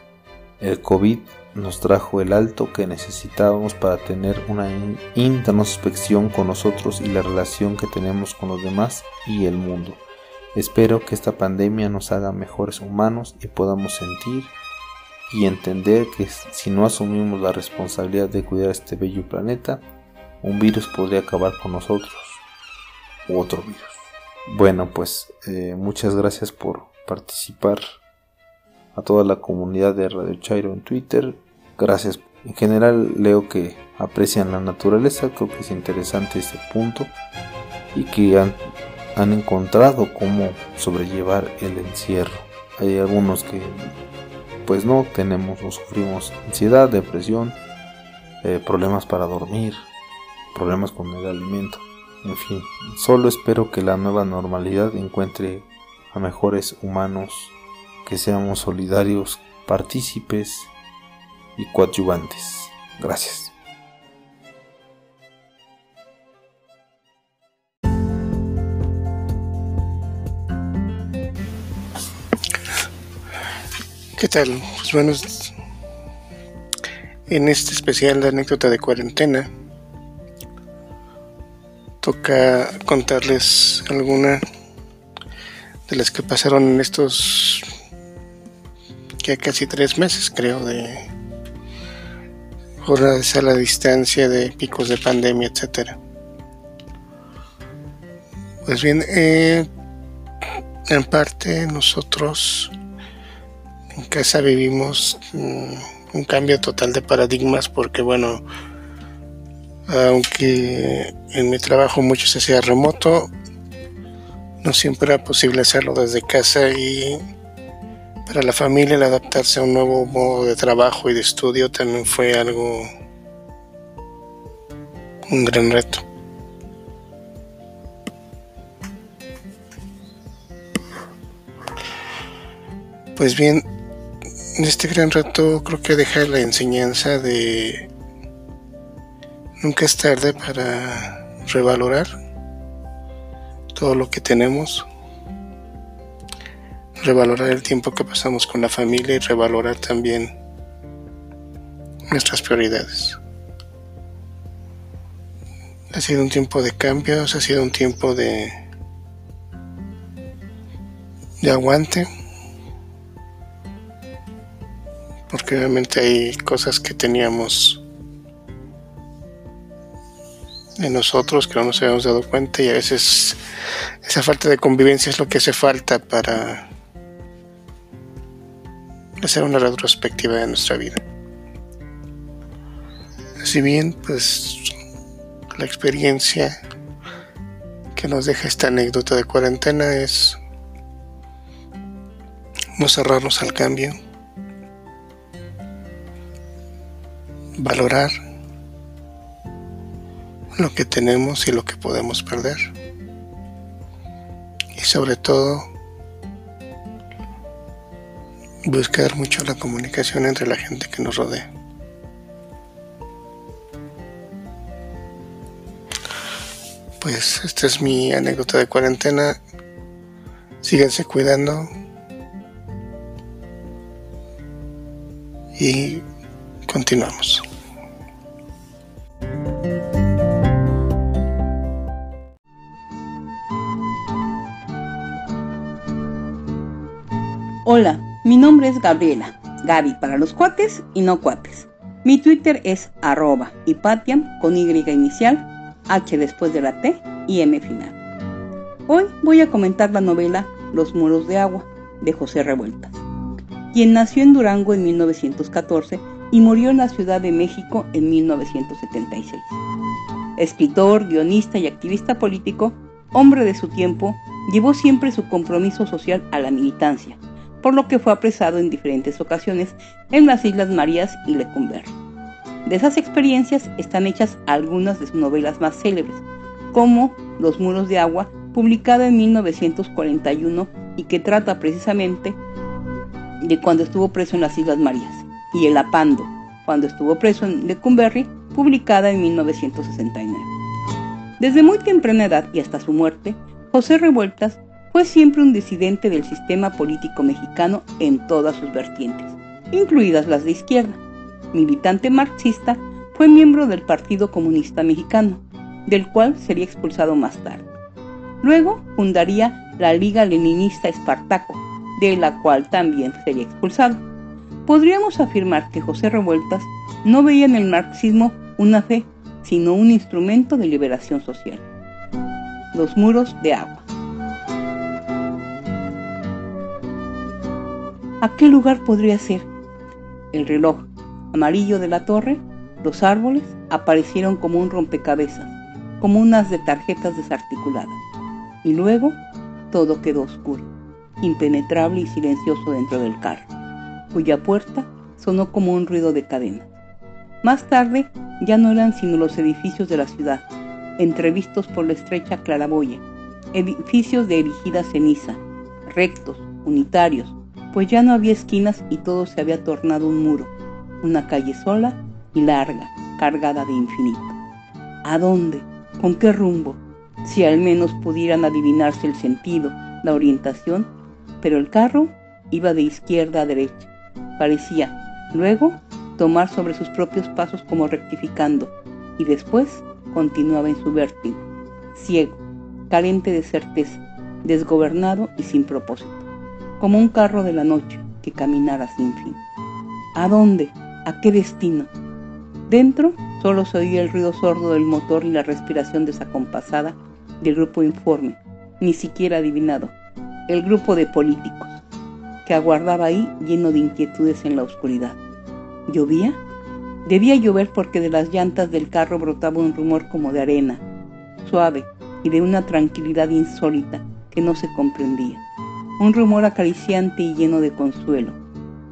El COVID nos trajo el alto que necesitábamos para tener una introspección con nosotros y la relación que tenemos con los demás y el mundo. Espero que esta pandemia nos haga mejores humanos y podamos sentir y entender que si no asumimos la responsabilidad de cuidar este bello planeta, un virus podría acabar con nosotros u otro virus. Bueno, pues eh, muchas gracias por, participar a toda la comunidad de Radio Chairo en Twitter. Gracias. En general leo que aprecian la naturaleza, creo que es interesante este punto y que han, encontrado cómo sobrellevar el encierro. Hay algunos que pues no tenemos o sufrimos ansiedad, depresión, eh, problemas para dormir, problemas con el alimento. En fin, solo espero que la nueva normalidad encuentre a mejores humanos, que seamos solidarios, partícipes y coadyuvantes. Gracias. ¿Qué tal? Pues en este especial anécdota de cuarentena, toca contarles alguna de las que pasaron en estos ya casi tres meses, creo, de jornada de a distancia, de picos de pandemia, etcétera. Pues bien, eh, en parte nosotros en casa vivimos mm, un cambio total de paradigmas porque bueno, aunque en mi trabajo mucho se hacía remoto, no siempre era posible hacerlo desde casa y para la familia el adaptarse a un nuevo modo de trabajo y de estudio también fue algo, un gran reto. Pues bien, este gran reto creo que deja la enseñanza de nunca es tarde para revalorar todo lo que tenemos, revalorar el tiempo que pasamos con la familia y revalorar también nuestras prioridades. Ha sido un tiempo de cambios, ha sido un tiempo de, de aguante porque obviamente hay cosas que teníamos en nosotros que no nos habíamos dado cuenta y a veces esa falta de convivencia es lo que hace falta para hacer una retrospectiva de nuestra vida. Así bien, pues la experiencia que nos deja esta anécdota de cuarentena es no cerrarnos al cambio, valorar lo que tenemos y lo que podemos perder. Y sobre todo, buscar mucho la comunicación entre la gente que nos rodea. Pues esta es mi anécdota de cuarentena. Síganse cuidando. Y Continuamos. Hola, mi nombre es Gabriela, Gaby para los cuates y no cuates. Mi Twitter es arroba hipatiam con Y inicial, H después de la T y M final. Hoy voy a comentar la novela Los muros de agua de José Revueltas, quien nació en Durango en 1914 y murió en la Ciudad de México en 1976. Escritor, guionista y activista político, hombre de su tiempo, llevó siempre su compromiso social a la militancia, por lo que fue apresado en diferentes ocasiones en las Islas Marías y Lecumberri. De esas experiencias están hechas algunas de sus novelas más célebres, como Los muros de agua, publicada en 1941 y que trata precisamente de cuando estuvo preso en las Islas Marías y El Apando, cuando estuvo preso en Lecumberri, publicada en 1969. Desde muy temprana edad y hasta su muerte, José Revueltas fue siempre un disidente del sistema político mexicano en todas sus vertientes, incluidas las de izquierda. Militante marxista, fue miembro del Partido Comunista Mexicano, del cual sería expulsado más tarde. Luego fundaría la Liga Leninista Espartaco, de la cual también sería expulsado podríamos afirmar que José Revueltas no veía en el marxismo una fe, sino un instrumento de liberación social. Los muros de agua. ¿A qué lugar podría ser? El reloj amarillo de la torre, los árboles, aparecieron como un rompecabezas, como unas de tarjetas desarticuladas. Y luego todo quedó oscuro, impenetrable y silencioso dentro del carro, cuya puerta sonó como un ruido de cadena. Más tarde ya no eran sino los edificios de la ciudad, entrevistos por la estrecha claraboya, edificios de erigida ceniza, rectos, unitarios, pues ya no había esquinas y todo se había tornado un muro, una calle sola y larga, cargada de infinito. ¿A dónde? ¿Con qué rumbo? Si al menos pudieran adivinarse el sentido, la orientación, pero el carro iba de izquierda a derecha. Parecía, luego, tomar sobre sus propios pasos como rectificando, y después continuaba en su vértigo, ciego, carente de certeza, desgobernado y sin propósito, como un carro de la noche que caminara sin fin. ¿A dónde? ¿A qué destino? Dentro solo se oía el ruido sordo del motor y la respiración desacompasada del grupo informe, ni siquiera adivinado, el grupo de políticos, que aguardaba ahí lleno de inquietudes en la oscuridad. ¿Llovía? Debía llover porque de las llantas del carro brotaba un rumor como de arena, suave y de una tranquilidad insólita que no se comprendía. Un rumor acariciante y lleno de consuelo.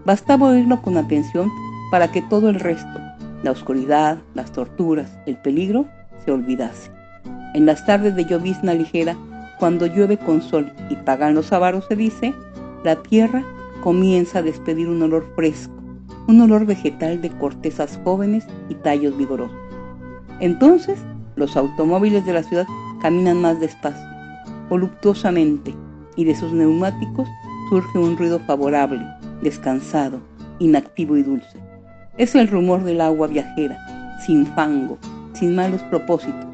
Bastaba oírlo con atención para que todo el resto, la oscuridad, las torturas, el peligro, se olvidase. En las tardes de llovizna ligera, cuando llueve con sol y pagan los avaros, se dice, la tierra comienza a despedir un olor fresco, un olor vegetal de cortezas jóvenes y tallos vigorosos. Entonces, los automóviles de la ciudad caminan más despacio, voluptuosamente, y de sus neumáticos surge un ruido favorable, descansado, inactivo y dulce. Es el rumor del agua viajera, sin fango, sin malos propósitos,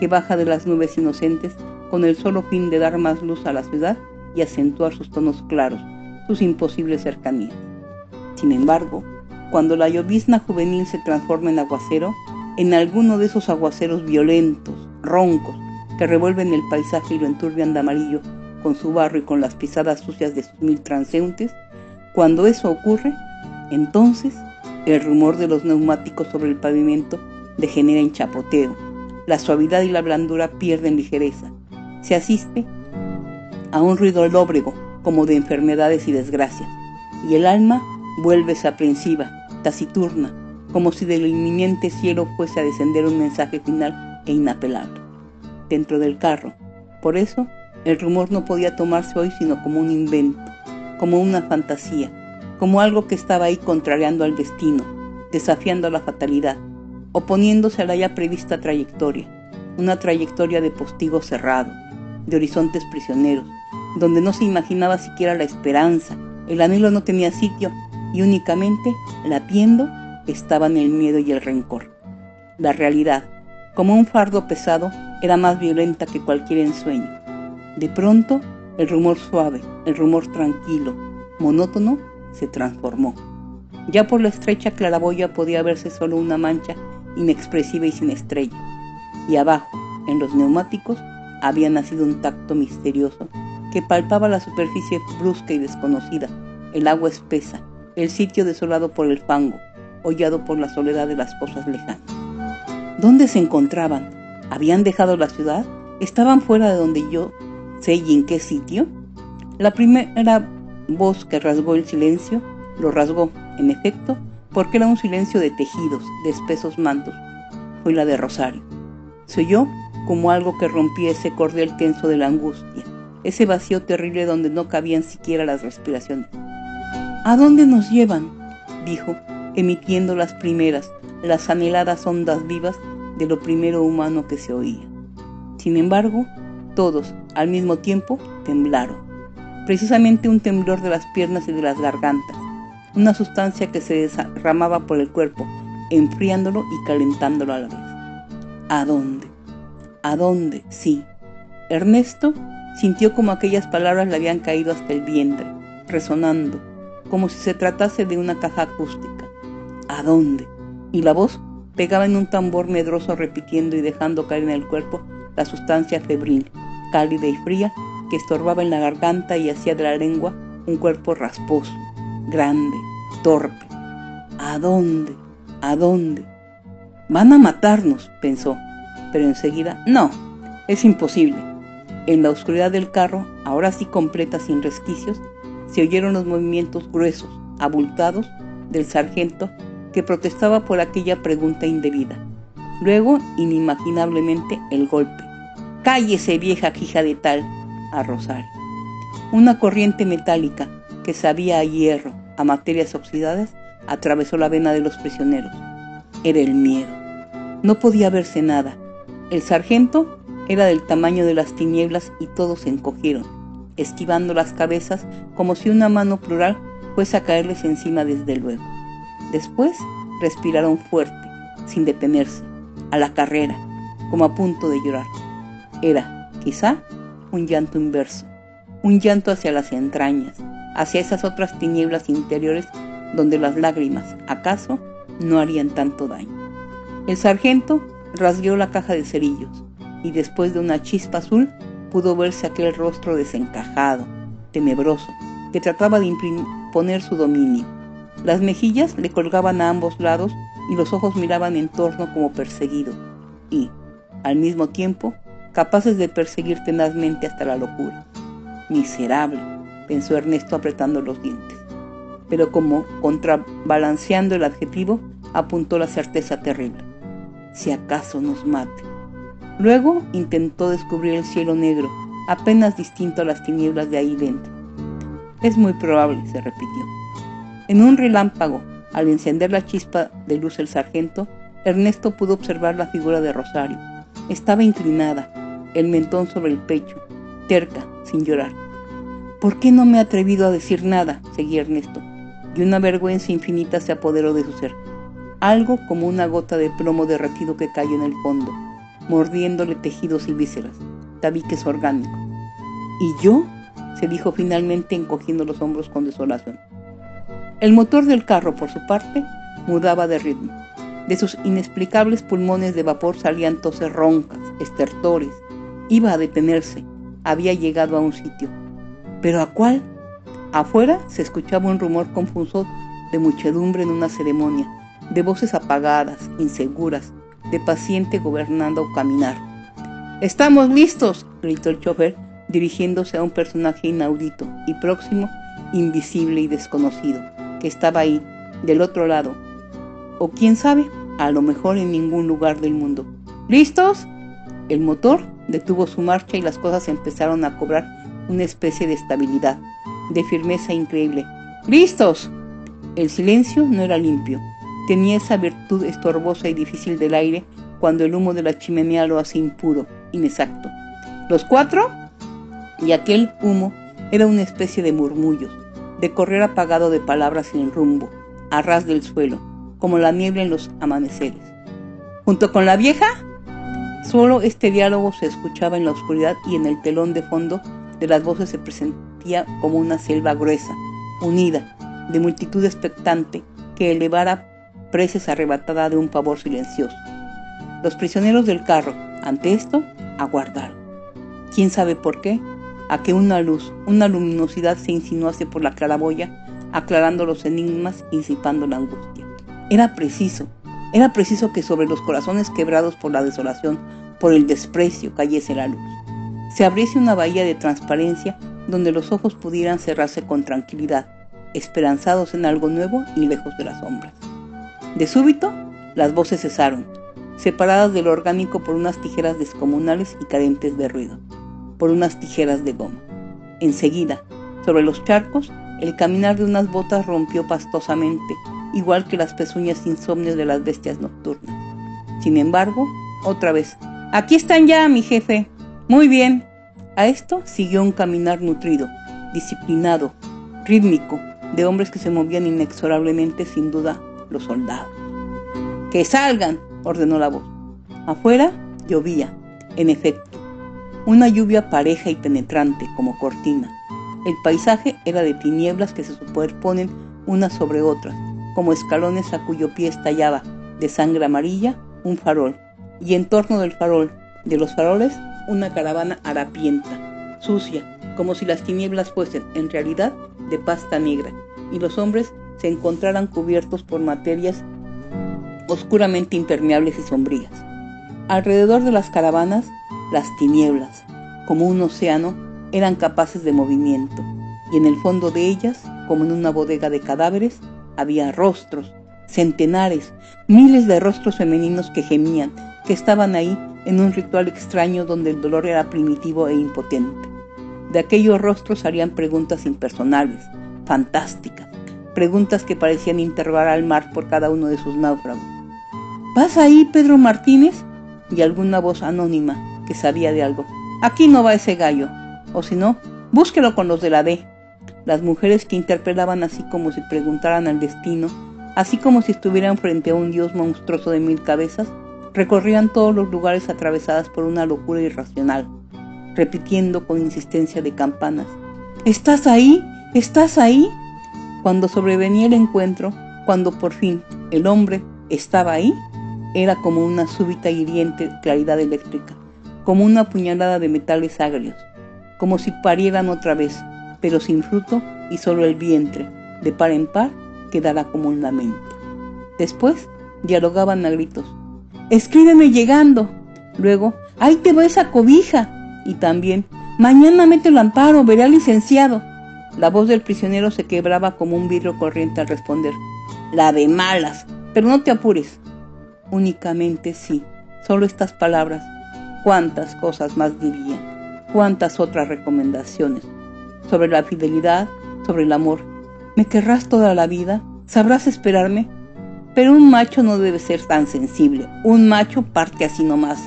que baja de las nubes inocentes con el solo fin de dar más luz a la ciudad y acentuar sus tonos claros, sus imposibles cercanías. Sin embargo, cuando la llovizna juvenil se transforma en aguacero, en alguno de esos aguaceros violentos, roncos, que revuelven el paisaje y lo enturbian de amarillo con su barro y con las pisadas sucias de sus mil transeúntes, cuando eso ocurre, entonces el rumor de los neumáticos sobre el pavimento degenera en chapoteo, la suavidad y la blandura pierden ligereza, se asiste a un ruido lóbrego como de enfermedades y desgracias, y el alma vuelve aprensiva, taciturna, como si del inminente cielo fuese a descender un mensaje final e inapelable. Dentro del carro. Por eso, el rumor no podía tomarse hoy sino como un invento, como una fantasía, como algo que estaba ahí contrariando al destino, desafiando a la fatalidad, oponiéndose a la ya prevista trayectoria, una trayectoria de postigo cerrado, de horizontes prisioneros, donde no se imaginaba siquiera la esperanza, el anhelo no tenía sitio y únicamente latiendo estaban el miedo y el rencor. La realidad, como un fardo pesado, era más violenta que cualquier ensueño. De pronto, el rumor suave, el rumor tranquilo, monótono, se transformó. Ya por la estrecha claraboya podía verse solo una mancha inexpresiva y sin estrella. Y abajo, en los neumáticos, había nacido un tacto misterioso que palpaba la superficie brusca y desconocida, el agua espesa, el sitio desolado por el fango, hollado por la soledad de las cosas lejanas. ¿Dónde se encontraban? ¿Habían dejado la ciudad? ¿Estaban fuera de donde yo sé y en qué sitio? La primera voz que rasgó el silencio lo rasgó, en efecto, porque era un silencio de tejidos, de espesos mantos. Fue la de Rosario. Se oyó como algo que rompía ese cordel tenso de la angustia, ese vacío terrible donde no cabían siquiera las respiraciones. ¿A dónde nos llevan? dijo, emitiendo las primeras, las anheladas ondas vivas de lo primero humano que se oía. Sin embargo, todos, al mismo tiempo, temblaron. Precisamente un temblor de las piernas y de las gargantas, una sustancia que se derramaba por el cuerpo, enfriándolo y calentándolo a la vez. ¿A dónde? ¿A dónde? Sí. Ernesto sintió como aquellas palabras le habían caído hasta el vientre, resonando, como si se tratase de una caja acústica. ¿A dónde? Y la voz pegaba en un tambor medroso repitiendo y dejando caer en el cuerpo la sustancia febril, cálida y fría, que estorbaba en la garganta y hacía de la lengua un cuerpo rasposo, grande, torpe. ¿A dónde? ¿A dónde? Van a matarnos, pensó, pero enseguida, no, es imposible. En la oscuridad del carro, ahora sí completa sin resquicios, se oyeron los movimientos gruesos, abultados, del sargento que protestaba por aquella pregunta indebida. Luego, inimaginablemente, el golpe. Cállese, vieja hija de tal, a Rosario. Una corriente metálica que sabía a hierro, a materias oxidadas, atravesó la vena de los prisioneros. Era el miedo. No podía verse nada. El sargento era del tamaño de las tinieblas y todos se encogieron, esquivando las cabezas como si una mano plural fuese a caerles encima desde luego. Después respiraron fuerte, sin detenerse, a la carrera, como a punto de llorar. Era, quizá, un llanto inverso, un llanto hacia las entrañas, hacia esas otras tinieblas interiores donde las lágrimas, acaso, no harían tanto daño. El sargento rasgueó la caja de cerillos y después de una chispa azul pudo verse aquel rostro desencajado, tenebroso, que trataba de imponer su dominio. Las mejillas le colgaban a ambos lados y los ojos miraban en torno como perseguido y, al mismo tiempo, capaces de perseguir tenazmente hasta la locura. Miserable, pensó Ernesto apretando los dientes. Pero como contrabalanceando el adjetivo, apuntó la certeza terrible. Si acaso nos mate. Luego intentó descubrir el cielo negro, apenas distinto a las tinieblas de ahí dentro. Es muy probable, se repitió. En un relámpago, al encender la chispa de luz el sargento, Ernesto pudo observar la figura de Rosario. Estaba inclinada, el mentón sobre el pecho, terca, sin llorar. ¿Por qué no me he atrevido a decir nada? seguía Ernesto, y una vergüenza infinita se apoderó de su ser. Algo como una gota de plomo derretido que cayó en el fondo, mordiéndole tejidos y vísceras, tabiques orgánicos. ¿Y yo? se dijo finalmente encogiendo los hombros con desolación. El motor del carro, por su parte, mudaba de ritmo. De sus inexplicables pulmones de vapor salían toses roncas, estertores, Iba a detenerse. Había llegado a un sitio. ¿Pero a cuál? Afuera se escuchaba un rumor confuso de muchedumbre en una ceremonia, de voces apagadas, inseguras, de paciente gobernando caminar. ¡Estamos listos! gritó el chofer, dirigiéndose a un personaje inaudito y próximo, invisible y desconocido, que estaba ahí, del otro lado. O quién sabe, a lo mejor en ningún lugar del mundo. ¿Listos? El motor detuvo su marcha y las cosas empezaron a cobrar una especie de estabilidad, de firmeza increíble. ¡Listos! El silencio no era limpio. Tenía esa virtud estorbosa y difícil del aire cuando el humo de la chimenea lo hace impuro, inexacto. ¿Los cuatro? Y aquel humo era una especie de murmullos, de correr apagado de palabras sin rumbo, a ras del suelo, como la niebla en los amaneceres. Junto con la vieja, Solo este diálogo se escuchaba en la oscuridad y en el telón de fondo de las voces se presentía como una selva gruesa, unida, de multitud expectante que elevara preces arrebatada de un pavor silencioso. Los prisioneros del carro, ante esto, aguardaron. ¿Quién sabe por qué? A que una luz, una luminosidad se insinuase por la claraboya, aclarando los enigmas y disipando la angustia. Era preciso, era preciso que sobre los corazones quebrados por la desolación, por el desprecio, cayese la luz. Se abriese una bahía de transparencia donde los ojos pudieran cerrarse con tranquilidad, esperanzados en algo nuevo y lejos de las sombras. De súbito, las voces cesaron, separadas de lo orgánico por unas tijeras descomunales y carentes de ruido, por unas tijeras de goma. Enseguida, sobre los charcos, el caminar de unas botas rompió pastosamente igual que las pezuñas insomnes de las bestias nocturnas. Sin embargo, otra vez, aquí están ya, mi jefe. Muy bien. A esto siguió un caminar nutrido, disciplinado, rítmico, de hombres que se movían inexorablemente, sin duda, los soldados. ¡Que salgan! ordenó la voz. Afuera llovía, en efecto, una lluvia pareja y penetrante como cortina. El paisaje era de tinieblas que se superponen unas sobre otras, como escalones a cuyo pie estallaba, de sangre amarilla, un farol, y en torno del farol, de los faroles, una caravana harapienta, sucia, como si las tinieblas fuesen, en realidad, de pasta negra, y los hombres se encontraran cubiertos por materias oscuramente impermeables y sombrías. Alrededor de las caravanas, las tinieblas, como un océano, eran capaces de movimiento, y en el fondo de ellas, como en una bodega de cadáveres, había rostros, centenares, miles de rostros femeninos que gemían, que estaban ahí en un ritual extraño donde el dolor era primitivo e impotente. De aquellos rostros salían preguntas impersonales, fantásticas, preguntas que parecían interrogar al mar por cada uno de sus náufragos. ¿Vas ahí, Pedro Martínez? Y alguna voz anónima que sabía de algo. Aquí no va ese gallo. O si no, búsquelo con los de la D. Las mujeres que interpelaban así como si preguntaran al destino, así como si estuvieran frente a un dios monstruoso de mil cabezas, recorrían todos los lugares atravesadas por una locura irracional, repitiendo con insistencia de campanas. ¿Estás ahí? ¿Estás ahí? Cuando sobrevenía el encuentro, cuando por fin el hombre estaba ahí, era como una súbita y hiriente claridad eléctrica, como una puñalada de metales agrios, como si parieran otra vez, pero sin fruto y solo el vientre, de par en par, quedara como un lamento. Después dialogaban a gritos. Escríbeme llegando. Luego, ahí te va esa cobija. Y también, mañana mete el amparo, veré al licenciado. La voz del prisionero se quebraba como un vidrio corriente al responder. La de malas, pero no te apures. Únicamente sí, solo estas palabras. Cuántas cosas más dirían, cuántas otras recomendaciones, sobre la fidelidad, sobre el amor. ¿Me querrás toda la vida? ¿Sabrás esperarme? Pero un macho no debe ser tan sensible. Un macho parte así nomás,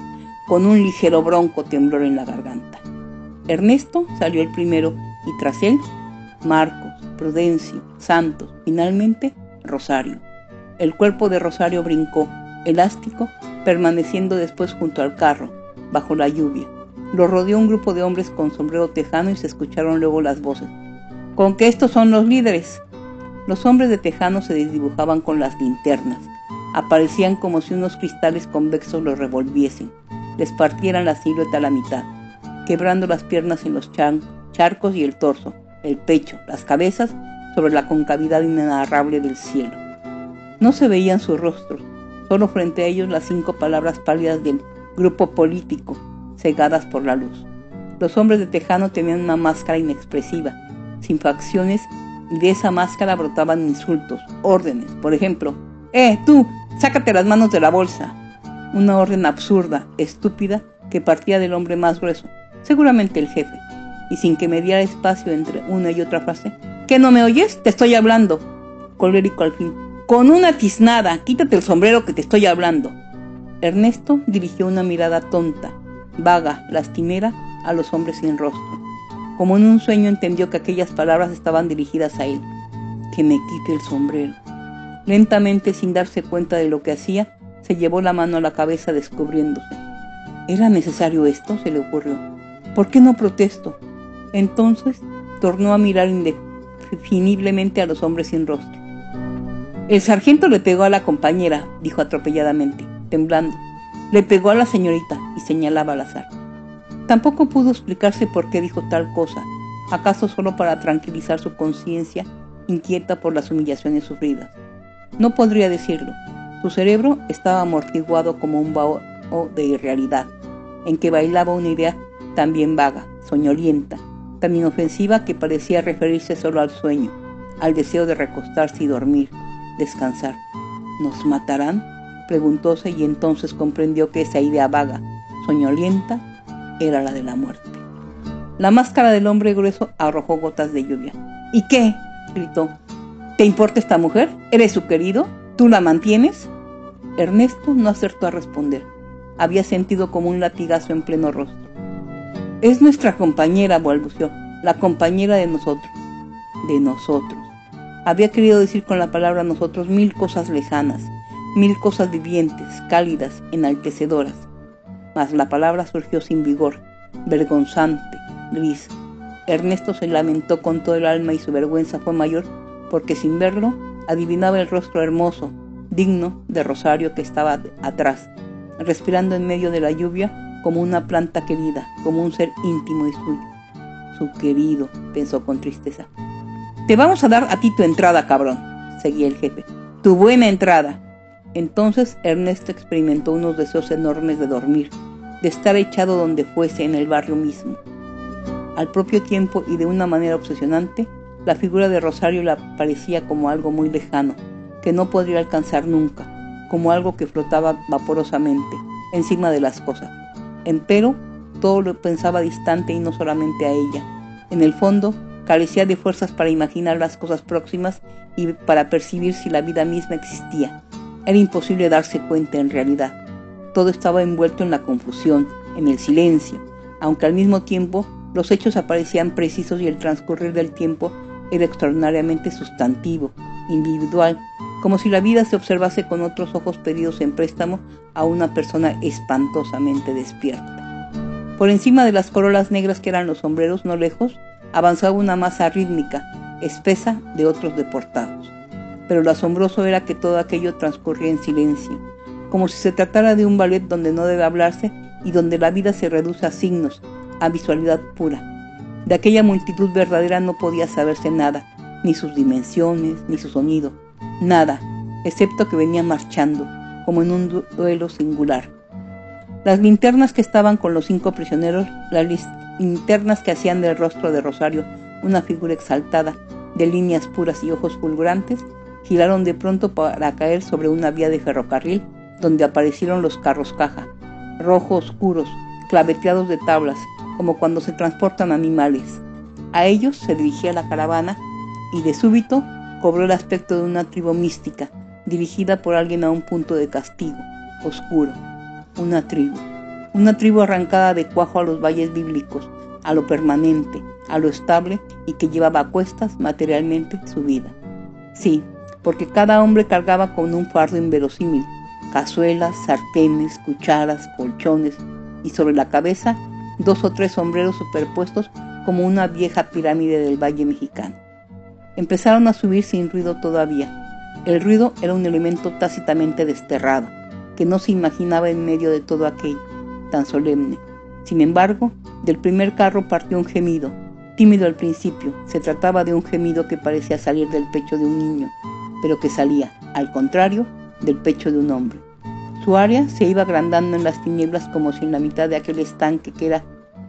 con un ligero bronco temblor en la garganta. Ernesto salió el primero y tras él, Marcos, Prudencio, Santos, finalmente, Rosario. El cuerpo de Rosario brincó, elástico, permaneciendo después junto al carro, bajo la lluvia. Lo rodeó un grupo de hombres con sombrero tejano y se escucharon luego las voces. ¿Con que estos son los líderes? Los hombres de tejano se desdibujaban con las linternas. Aparecían como si unos cristales convexos los revolviesen, les partieran la silueta a la mitad, quebrando las piernas en los charcos y el torso, el pecho, las cabezas sobre la concavidad inenarrable del cielo. No se veían sus rostros, solo frente a ellos las cinco palabras pálidas del grupo político, cegadas por la luz. Los hombres de Tejano tenían una máscara inexpresiva, sin facciones, y de esa máscara brotaban insultos, órdenes. Por ejemplo, ¡Eh, tú! ¡Sácate las manos de la bolsa! Una orden absurda, estúpida, que partía del hombre más grueso, seguramente el jefe, y sin que me diera espacio entre una y otra frase. ¿Qué no me oyes? Te estoy hablando. Colérico al fin. Con una tiznada, quítate el sombrero que te estoy hablando. Ernesto dirigió una mirada tonta, vaga, lastimera a los hombres sin rostro. Como en un sueño entendió que aquellas palabras estaban dirigidas a él. Que me quite el sombrero. Lentamente, sin darse cuenta de lo que hacía, se llevó la mano a la cabeza descubriéndose. ¿Era necesario esto? se le ocurrió. ¿Por qué no protesto? Entonces tornó a mirar indefiniblemente a los hombres sin rostro. El sargento le pegó a la compañera, dijo atropelladamente, temblando. Le pegó a la señorita y señalaba al azar. Tampoco pudo explicarse por qué dijo tal cosa, acaso solo para tranquilizar su conciencia inquieta por las humillaciones sufridas. No podría decirlo. Su cerebro estaba amortiguado como un vaho de irrealidad, en que bailaba una idea también vaga, soñolienta, tan inofensiva que parecía referirse solo al sueño, al deseo de recostarse y dormir, descansar. ¿Nos matarán? Preguntóse y entonces comprendió que esa idea vaga, soñolienta, era la de la muerte. La máscara del hombre grueso arrojó gotas de lluvia. ¿Y qué? gritó. ¿Te importa esta mujer? ¿Eres su querido? ¿Tú la mantienes? Ernesto no acertó a responder. Había sentido como un latigazo en pleno rostro. Es nuestra compañera, balbuceó, la compañera de nosotros. De nosotros. Había querido decir con la palabra nosotros mil cosas lejanas, mil cosas vivientes, cálidas, enaltecedoras. Mas la palabra surgió sin vigor, vergonzante, gris. Ernesto se lamentó con todo el alma y su vergüenza fue mayor porque sin verlo adivinaba el rostro hermoso, digno de Rosario que estaba atrás, respirando en medio de la lluvia como una planta querida, como un ser íntimo y suyo. Su querido, pensó con tristeza. Te vamos a dar a ti tu entrada, cabrón, seguía el jefe. Tu buena entrada. Entonces Ernesto experimentó unos deseos enormes de dormir, de estar echado donde fuese en el barrio mismo. Al propio tiempo y de una manera obsesionante, la figura de Rosario le parecía como algo muy lejano, que no podría alcanzar nunca, como algo que flotaba vaporosamente encima de las cosas. Empero, todo lo pensaba distante y no solamente a ella. En el fondo, carecía de fuerzas para imaginar las cosas próximas y para percibir si la vida misma existía. Era imposible darse cuenta en realidad. Todo estaba envuelto en la confusión, en el silencio, aunque al mismo tiempo los hechos aparecían precisos y el transcurrir del tiempo era extraordinariamente sustantivo, individual, como si la vida se observase con otros ojos pedidos en préstamo a una persona espantosamente despierta. Por encima de las corolas negras que eran los sombreros no lejos, avanzaba una masa rítmica, espesa de otros deportados. Pero lo asombroso era que todo aquello transcurría en silencio, como si se tratara de un ballet donde no debe hablarse y donde la vida se reduce a signos, a visualidad pura. De aquella multitud verdadera no podía saberse nada, ni sus dimensiones, ni su sonido, Nada, excepto que venía marchando, como en un duelo singular. Las linternas que estaban con los cinco prisioneros, las linternas que hacían del rostro de Rosario una figura exaltada, de líneas puras y ojos fulgurantes, giraron de pronto para caer sobre una vía de ferrocarril donde aparecieron los carros caja, rojos oscuros, claveteados de tablas, como cuando se transportan animales. A ellos se dirigía la caravana y de súbito cobró el aspecto de una tribu mística, dirigida por alguien a un punto de castigo, oscuro. Una tribu. Una tribu arrancada de cuajo a los valles bíblicos, a lo permanente, a lo estable y que llevaba a cuestas materialmente su vida. Sí, porque cada hombre cargaba con un fardo inverosímil, cazuelas, sartenes, cucharas, colchones y sobre la cabeza dos o tres sombreros superpuestos como una vieja pirámide del Valle Mexicano. Empezaron a subir sin ruido todavía. El ruido era un elemento tácitamente desterrado, que no se imaginaba en medio de todo aquello, tan solemne. Sin embargo, del primer carro partió un gemido, tímido al principio. Se trataba de un gemido que parecía salir del pecho de un niño, pero que salía, al contrario, del pecho de un hombre. Su área se iba agrandando en las tinieblas como si en la mitad de aquel estanque que era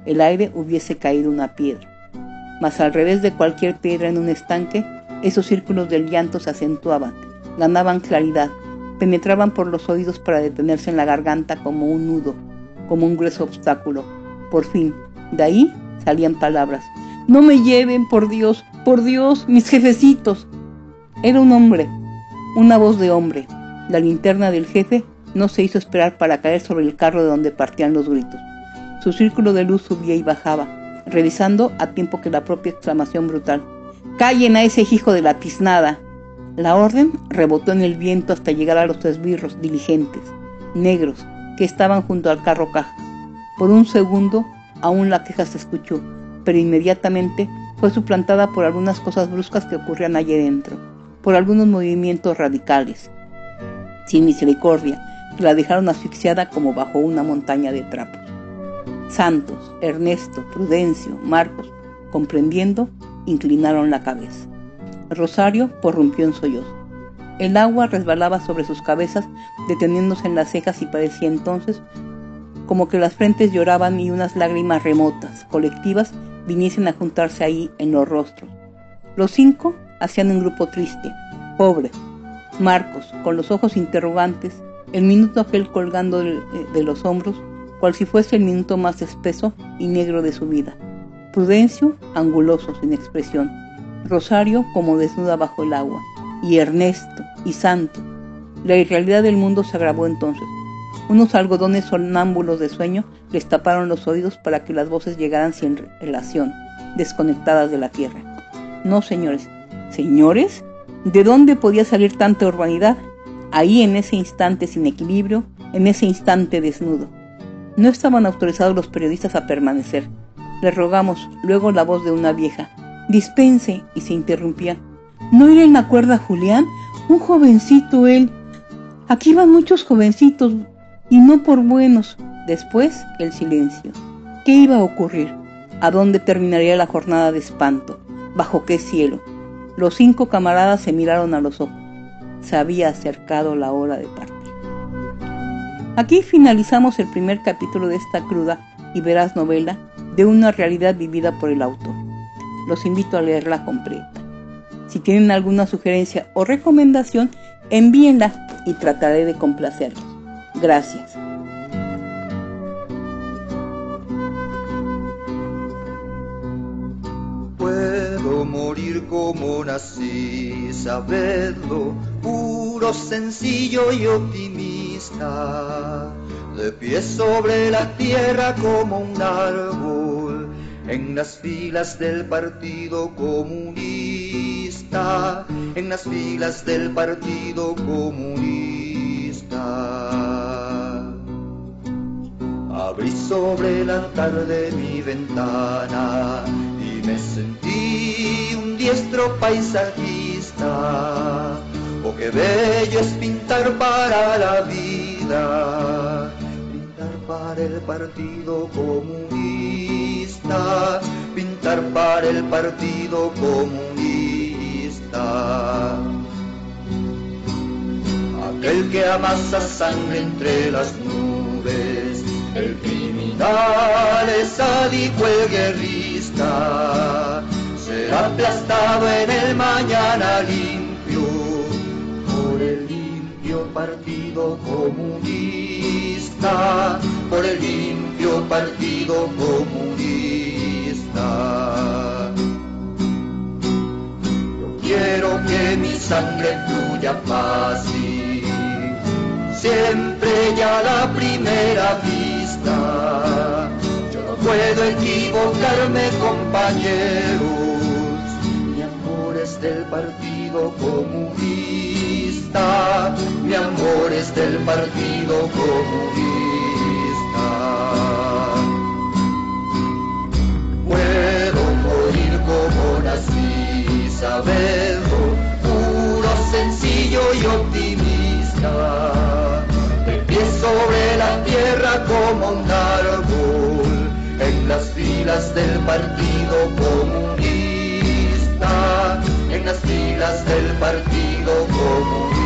el aire hubiese caído una piedra mas al revés de cualquier piedra en un estanque, esos círculos del llanto se acentuaban, ganaban claridad, penetraban por los oídos para detenerse en la garganta como un nudo, como un grueso obstáculo. Por fin, de ahí salían palabras. No me lleven, por Dios, por Dios, mis jefecitos. Era un hombre, una voz de hombre. La linterna del jefe no se hizo esperar para caer sobre el carro de donde partían los gritos. Su círculo de luz subía y bajaba, revisando a tiempo que la propia exclamación brutal. ¡Callen a ese hijo de la tiznada! La orden rebotó en el viento hasta llegar a los esbirros diligentes, negros, que estaban junto al carro caja. Por un segundo aún la queja se escuchó, pero inmediatamente fue suplantada por algunas cosas bruscas que ocurrían allí dentro, por algunos movimientos radicales, sin misericordia, que la dejaron asfixiada como bajo una montaña de trapos. Santos, Ernesto, Prudencio, Marcos, comprendiendo, inclinaron la cabeza. Rosario porrumpió en sollozo. El agua resbalaba sobre sus cabezas, deteniéndose en las cejas y parecía entonces como que las frentes lloraban y unas lágrimas remotas, colectivas, viniesen a juntarse ahí en los rostros. Los cinco hacían un grupo triste, pobre. Marcos, con los ojos interrogantes, el minuto aquel colgando de los hombros, cual si fuese el minuto más espeso y negro de su vida. Prudencio, anguloso, sin expresión. Rosario, como desnuda bajo el agua. Y Ernesto, y Santo. La irrealidad del mundo se agravó entonces. Unos algodones sonámbulos de sueño les taparon los oídos para que las voces llegaran sin relación, desconectadas de la tierra. No, señores. ¿Señores? ¿De dónde podía salir tanta urbanidad? Ahí en ese instante sin equilibrio, en ese instante desnudo. No estaban autorizados los periodistas a permanecer. Le rogamos, luego la voz de una vieja. Dispense, y se interrumpía. ¿No era en la cuerda Julián? Un jovencito él. Aquí van muchos jovencitos, y no por buenos. Después, el silencio. ¿Qué iba a ocurrir? ¿A dónde terminaría la jornada de espanto? ¿Bajo qué cielo? Los cinco camaradas se miraron a los ojos. Se había acercado la hora de partir. Aquí finalizamos el primer capítulo de esta cruda y veraz novela de una realidad vivida por el autor. Los invito a leerla completa. Si tienen alguna sugerencia o recomendación, envíenla y trataré de complacerlos. Gracias. Como nací, sabedlo, puro, sencillo y optimista, de pie sobre la tierra como un árbol, en las filas del Partido Comunista, en las filas del Partido Comunista. Abrí sobre la tarde mi ventana me sentí un diestro paisajista. Oh, qué bello es pintar para la vida, pintar para el Partido Comunista, pintar para el Partido Comunista. Aquel que amasa sangre entre las nubes, el criminal es sádico el será aplastado en el mañana limpio por el limpio partido comunista, por el limpio partido comunista. Yo quiero que mi sangre fluya fácil, siempre ya la primera vista. Puedo equivocarme, compañeros. Mi amor es del Partido Comunista. Mi amor es del Partido Comunista. Puedo morir como nací, saberlo, puro, sencillo y optimista de pie sobre la tierra como un árbol, en las filas del Partido Comunista, en las filas del Partido Comunista.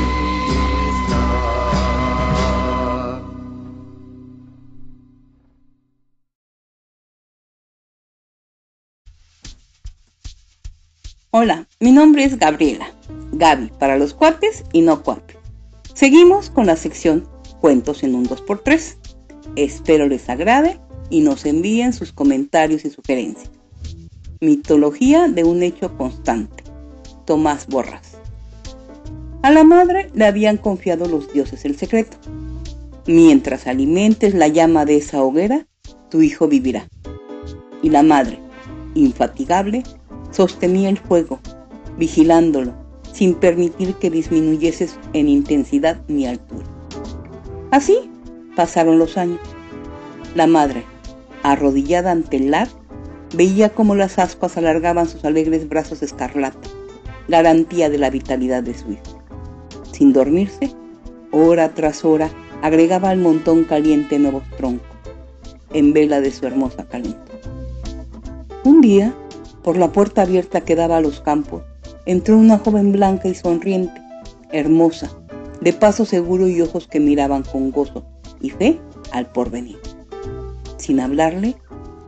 Hola, mi nombre es Gabriela. Gaby para los cuates y no cuates. Seguimos con la sección Cuentos en un 2x3. Espero les agrade y nos envíen sus comentarios y sugerencias. Mitología de un hecho constante. Tomás Borras. A la madre le habían confiado los dioses el secreto. Mientras alimentes la llama de esa hoguera, tu hijo vivirá. Y la madre, infatigable, sostenía el fuego, vigilándolo, sin permitir que disminuyese en intensidad ni altura. Así pasaron los años. La madre, arrodillada ante el lar, veía cómo las aspas alargaban sus alegres brazos escarlata, garantía de la vitalidad de su hijo. Sin dormirse, hora tras hora, agregaba al montón caliente nuevos troncos, en vela de su hermosa calentura. Un día, por la puerta abierta que daba a los campos, entró una joven blanca y sonriente, hermosa, de paso seguro y ojos que miraban con gozo y fe al porvenir. Sin hablarle,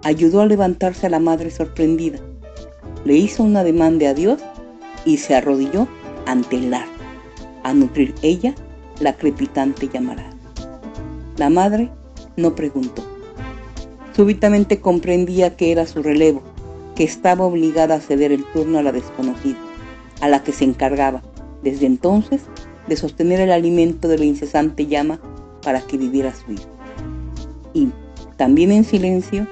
ayudó a levantarse a la madre sorprendida, le hizo un ademán de adiós y se arrodilló ante el lar, a nutrir ella la crepitante llamarada. La madre no preguntó. Súbitamente comprendía que era su relevo, que estaba obligada a ceder el turno a la desconocida, a la que se encargaba, desde entonces, de sostener el alimento de la incesante llama para que viviera su hijo. También en silencio,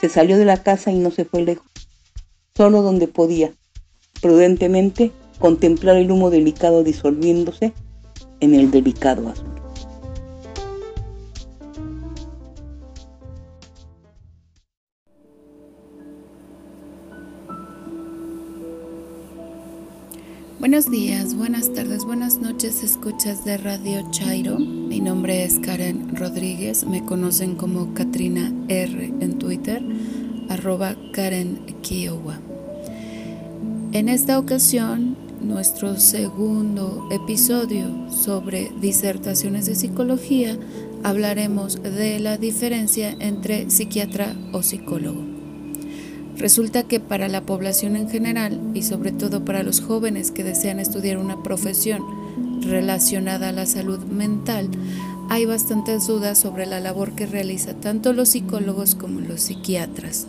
se salió de la casa y no se fue lejos, solo donde podía, prudentemente, contemplar el humo delicado disolviéndose en el delicado azul. Buenos días, buenas tardes, buenas noches, escuchas de Radio Chairo. Mi nombre es Karen Rodríguez, me conocen como Katrina R en Twitter, arroba Karen Kiowa. En esta ocasión, nuestro segundo episodio sobre disertaciones de psicología, hablaremos de la diferencia entre psiquiatra o psicólogo. Resulta que para la población en general y sobre todo para los jóvenes que desean estudiar una profesión relacionada a la salud mental, hay bastantes dudas sobre la labor que realiza tanto los psicólogos como los psiquiatras.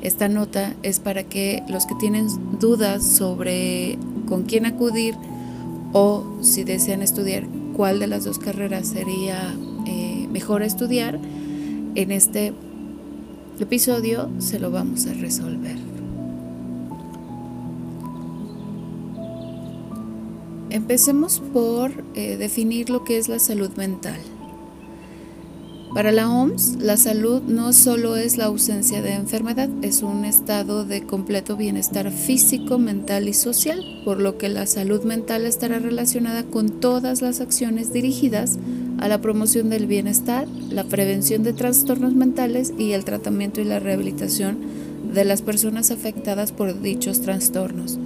Esta nota es para que los que tienen dudas sobre con quién acudir o si desean estudiar cuál de las dos carreras sería eh, mejor estudiar, en este episodio se lo vamos a resolver. Empecemos por eh, definir lo que es la salud mental. Para la OMS, la salud no solo es la ausencia de enfermedad, es un estado de completo bienestar físico, mental y social, por lo que la salud mental estará relacionada con todas las acciones dirigidas a la promoción del bienestar, la prevención de trastornos mentales y el tratamiento y la rehabilitación de las personas afectadas por dichos trastornos.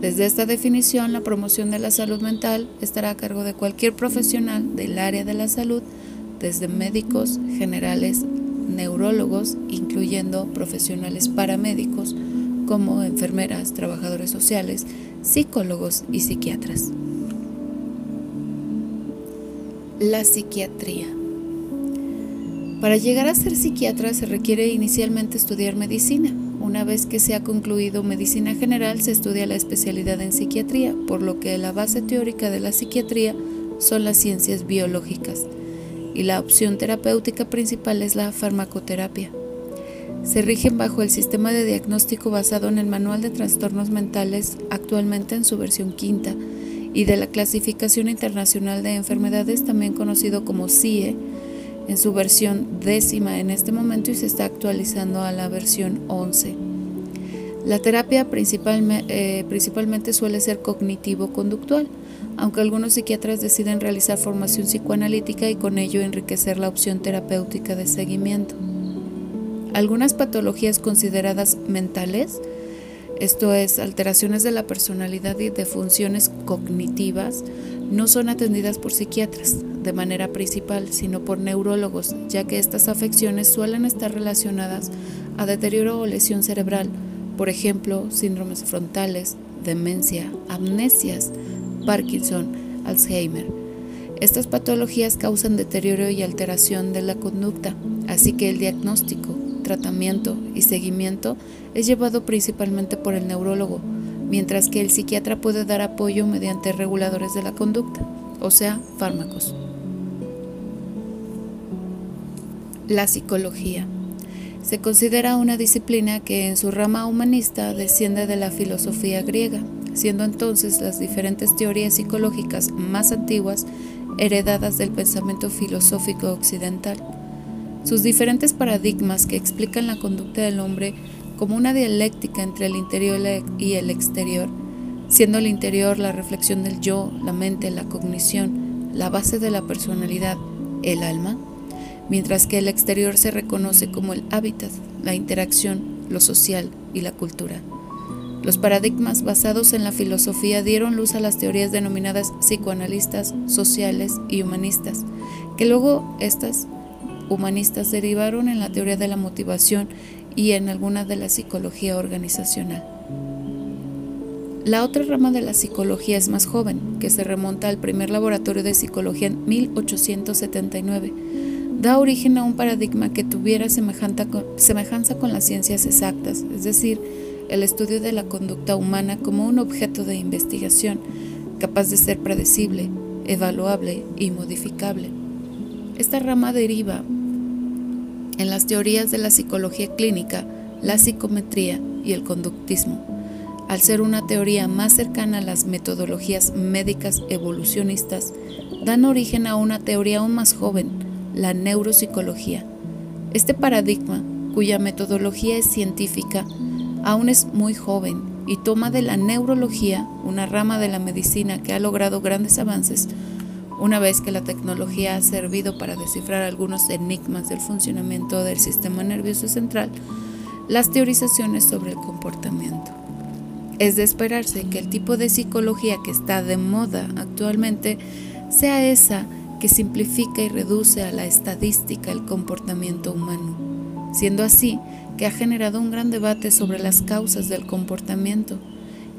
Desde esta definición, la promoción de la salud mental estará a cargo de cualquier profesional del área de la salud, desde médicos generales, neurólogos, incluyendo profesionales paramédicos como enfermeras, trabajadores sociales, psicólogos y psiquiatras. La psiquiatría. Para llegar a ser psiquiatra se requiere inicialmente estudiar medicina. Una vez que se ha concluido medicina general se estudia la especialidad en psiquiatría, por lo que la base teórica de la psiquiatría son las ciencias biológicas y la opción terapéutica principal es la farmacoterapia. Se rigen bajo el sistema de diagnóstico basado en el Manual de Trastornos Mentales, actualmente en su versión quinta, y de la Clasificación Internacional de Enfermedades, también conocido como CIE, en su versión décima en este momento y se está actualizando a la versión 11. La terapia eh, principalmente suele ser cognitivo-conductual aunque algunos psiquiatras deciden realizar formación psicoanalítica y con ello enriquecer la opción terapéutica de seguimiento. Algunas patologías consideradas mentales, esto es, alteraciones de la personalidad y de funciones cognitivas, no son atendidas por psiquiatras de manera principal, sino por neurólogos, ya que estas afecciones suelen estar relacionadas a deterioro o lesión cerebral, por ejemplo, síndromes frontales, demencia, amnesias, Parkinson, Alzheimer. Estas patologías causan deterioro y alteración de la conducta, así que el diagnóstico, tratamiento y seguimiento es llevado principalmente por el neurólogo, mientras que el psiquiatra puede dar apoyo mediante reguladores de la conducta, o sea, fármacos. La psicología. Se considera una disciplina que en su rama humanista desciende de la filosofía griega siendo entonces las diferentes teorías psicológicas más antiguas heredadas del pensamiento filosófico occidental. Sus diferentes paradigmas que explican la conducta del hombre como una dialéctica entre el interior y el exterior, siendo el interior la reflexión del yo, la mente, la cognición, la base de la personalidad, el alma, mientras que el exterior se reconoce como el hábitat, la interacción, lo social y la cultura. Los paradigmas basados en la filosofía dieron luz a las teorías denominadas psicoanalistas, sociales y humanistas, que luego estas humanistas derivaron en la teoría de la motivación y en alguna de la psicología organizacional. La otra rama de la psicología es más joven, que se remonta al primer laboratorio de psicología en 1879. Da origen a un paradigma que tuviera semejanza con las ciencias exactas, es decir, el estudio de la conducta humana como un objeto de investigación capaz de ser predecible, evaluable y modificable. Esta rama deriva en las teorías de la psicología clínica, la psicometría y el conductismo, al ser una teoría más cercana a las metodologías médicas evolucionistas, dan origen a una teoría aún más joven, la neuropsicología. Este paradigma, cuya metodología es científica, aún es muy joven y toma de la neurología, una rama de la medicina que ha logrado grandes avances, una vez que la tecnología ha servido para descifrar algunos enigmas del funcionamiento del sistema nervioso central, las teorizaciones sobre el comportamiento. Es de esperarse que el tipo de psicología que está de moda actualmente sea esa que simplifica y reduce a la estadística el comportamiento humano, siendo así que ha generado un gran debate sobre las causas del comportamiento.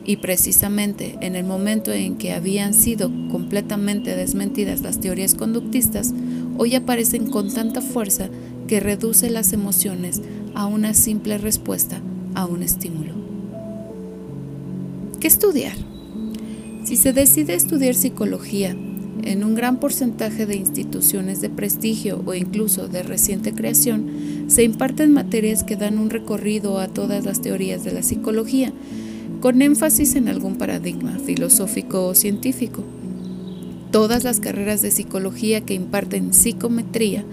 Y precisamente en el momento en que habían sido completamente desmentidas las teorías conductistas, hoy aparecen con tanta fuerza que reduce las emociones a una simple respuesta a un estímulo. ¿Qué estudiar? Si se decide estudiar psicología, en un gran porcentaje de instituciones de prestigio o incluso de reciente creación, se imparten materias que dan un recorrido a todas las teorías de la psicología, con énfasis en algún paradigma filosófico o científico. Todas las carreras de psicología que imparten psicometría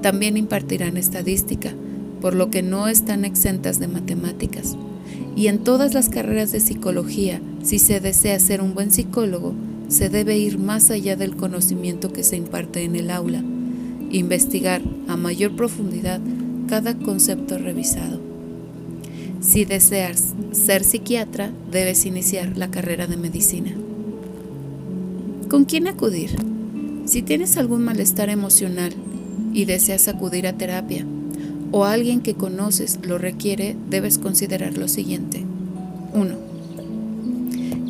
también impartirán estadística, por lo que no están exentas de matemáticas. Y en todas las carreras de psicología, si se desea ser un buen psicólogo, se debe ir más allá del conocimiento que se imparte en el aula, investigar a mayor profundidad cada concepto revisado. Si deseas ser psiquiatra, debes iniciar la carrera de medicina. ¿Con quién acudir? Si tienes algún malestar emocional y deseas acudir a terapia, o alguien que conoces lo requiere, debes considerar lo siguiente. 1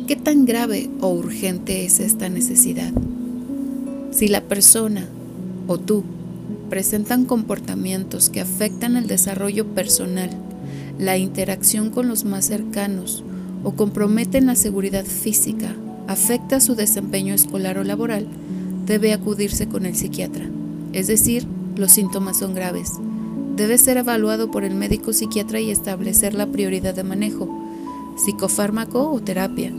¿Qué tan grave o urgente es esta necesidad? Si la persona o tú presentan comportamientos que afectan el desarrollo personal, la interacción con los más cercanos o comprometen la seguridad física, afecta su desempeño escolar o laboral, debe acudirse con el psiquiatra. Es decir, los síntomas son graves. Debe ser evaluado por el médico psiquiatra y establecer la prioridad de manejo, psicofármaco o terapia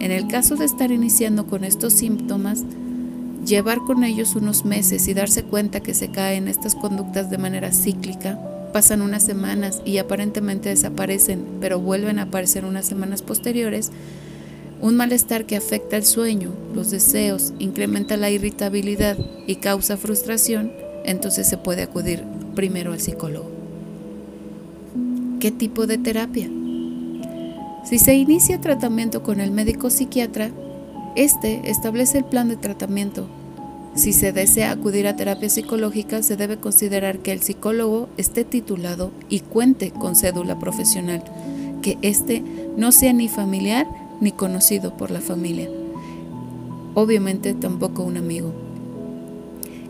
en el caso de estar iniciando con estos síntomas, llevar con ellos unos meses y darse cuenta que se caen estas conductas de manera cíclica, pasan unas semanas y aparentemente desaparecen, pero vuelven a aparecer unas semanas posteriores, un malestar que afecta el sueño, los deseos, incrementa la irritabilidad y causa frustración, entonces se puede acudir primero al psicólogo. ¿Qué tipo de terapia? Si se inicia tratamiento con el médico psiquiatra, este establece el plan de tratamiento. Si se desea acudir a terapia psicológica, se debe considerar que el psicólogo esté titulado y cuente con cédula profesional, que éste no sea ni familiar ni conocido por la familia. Obviamente tampoco un amigo.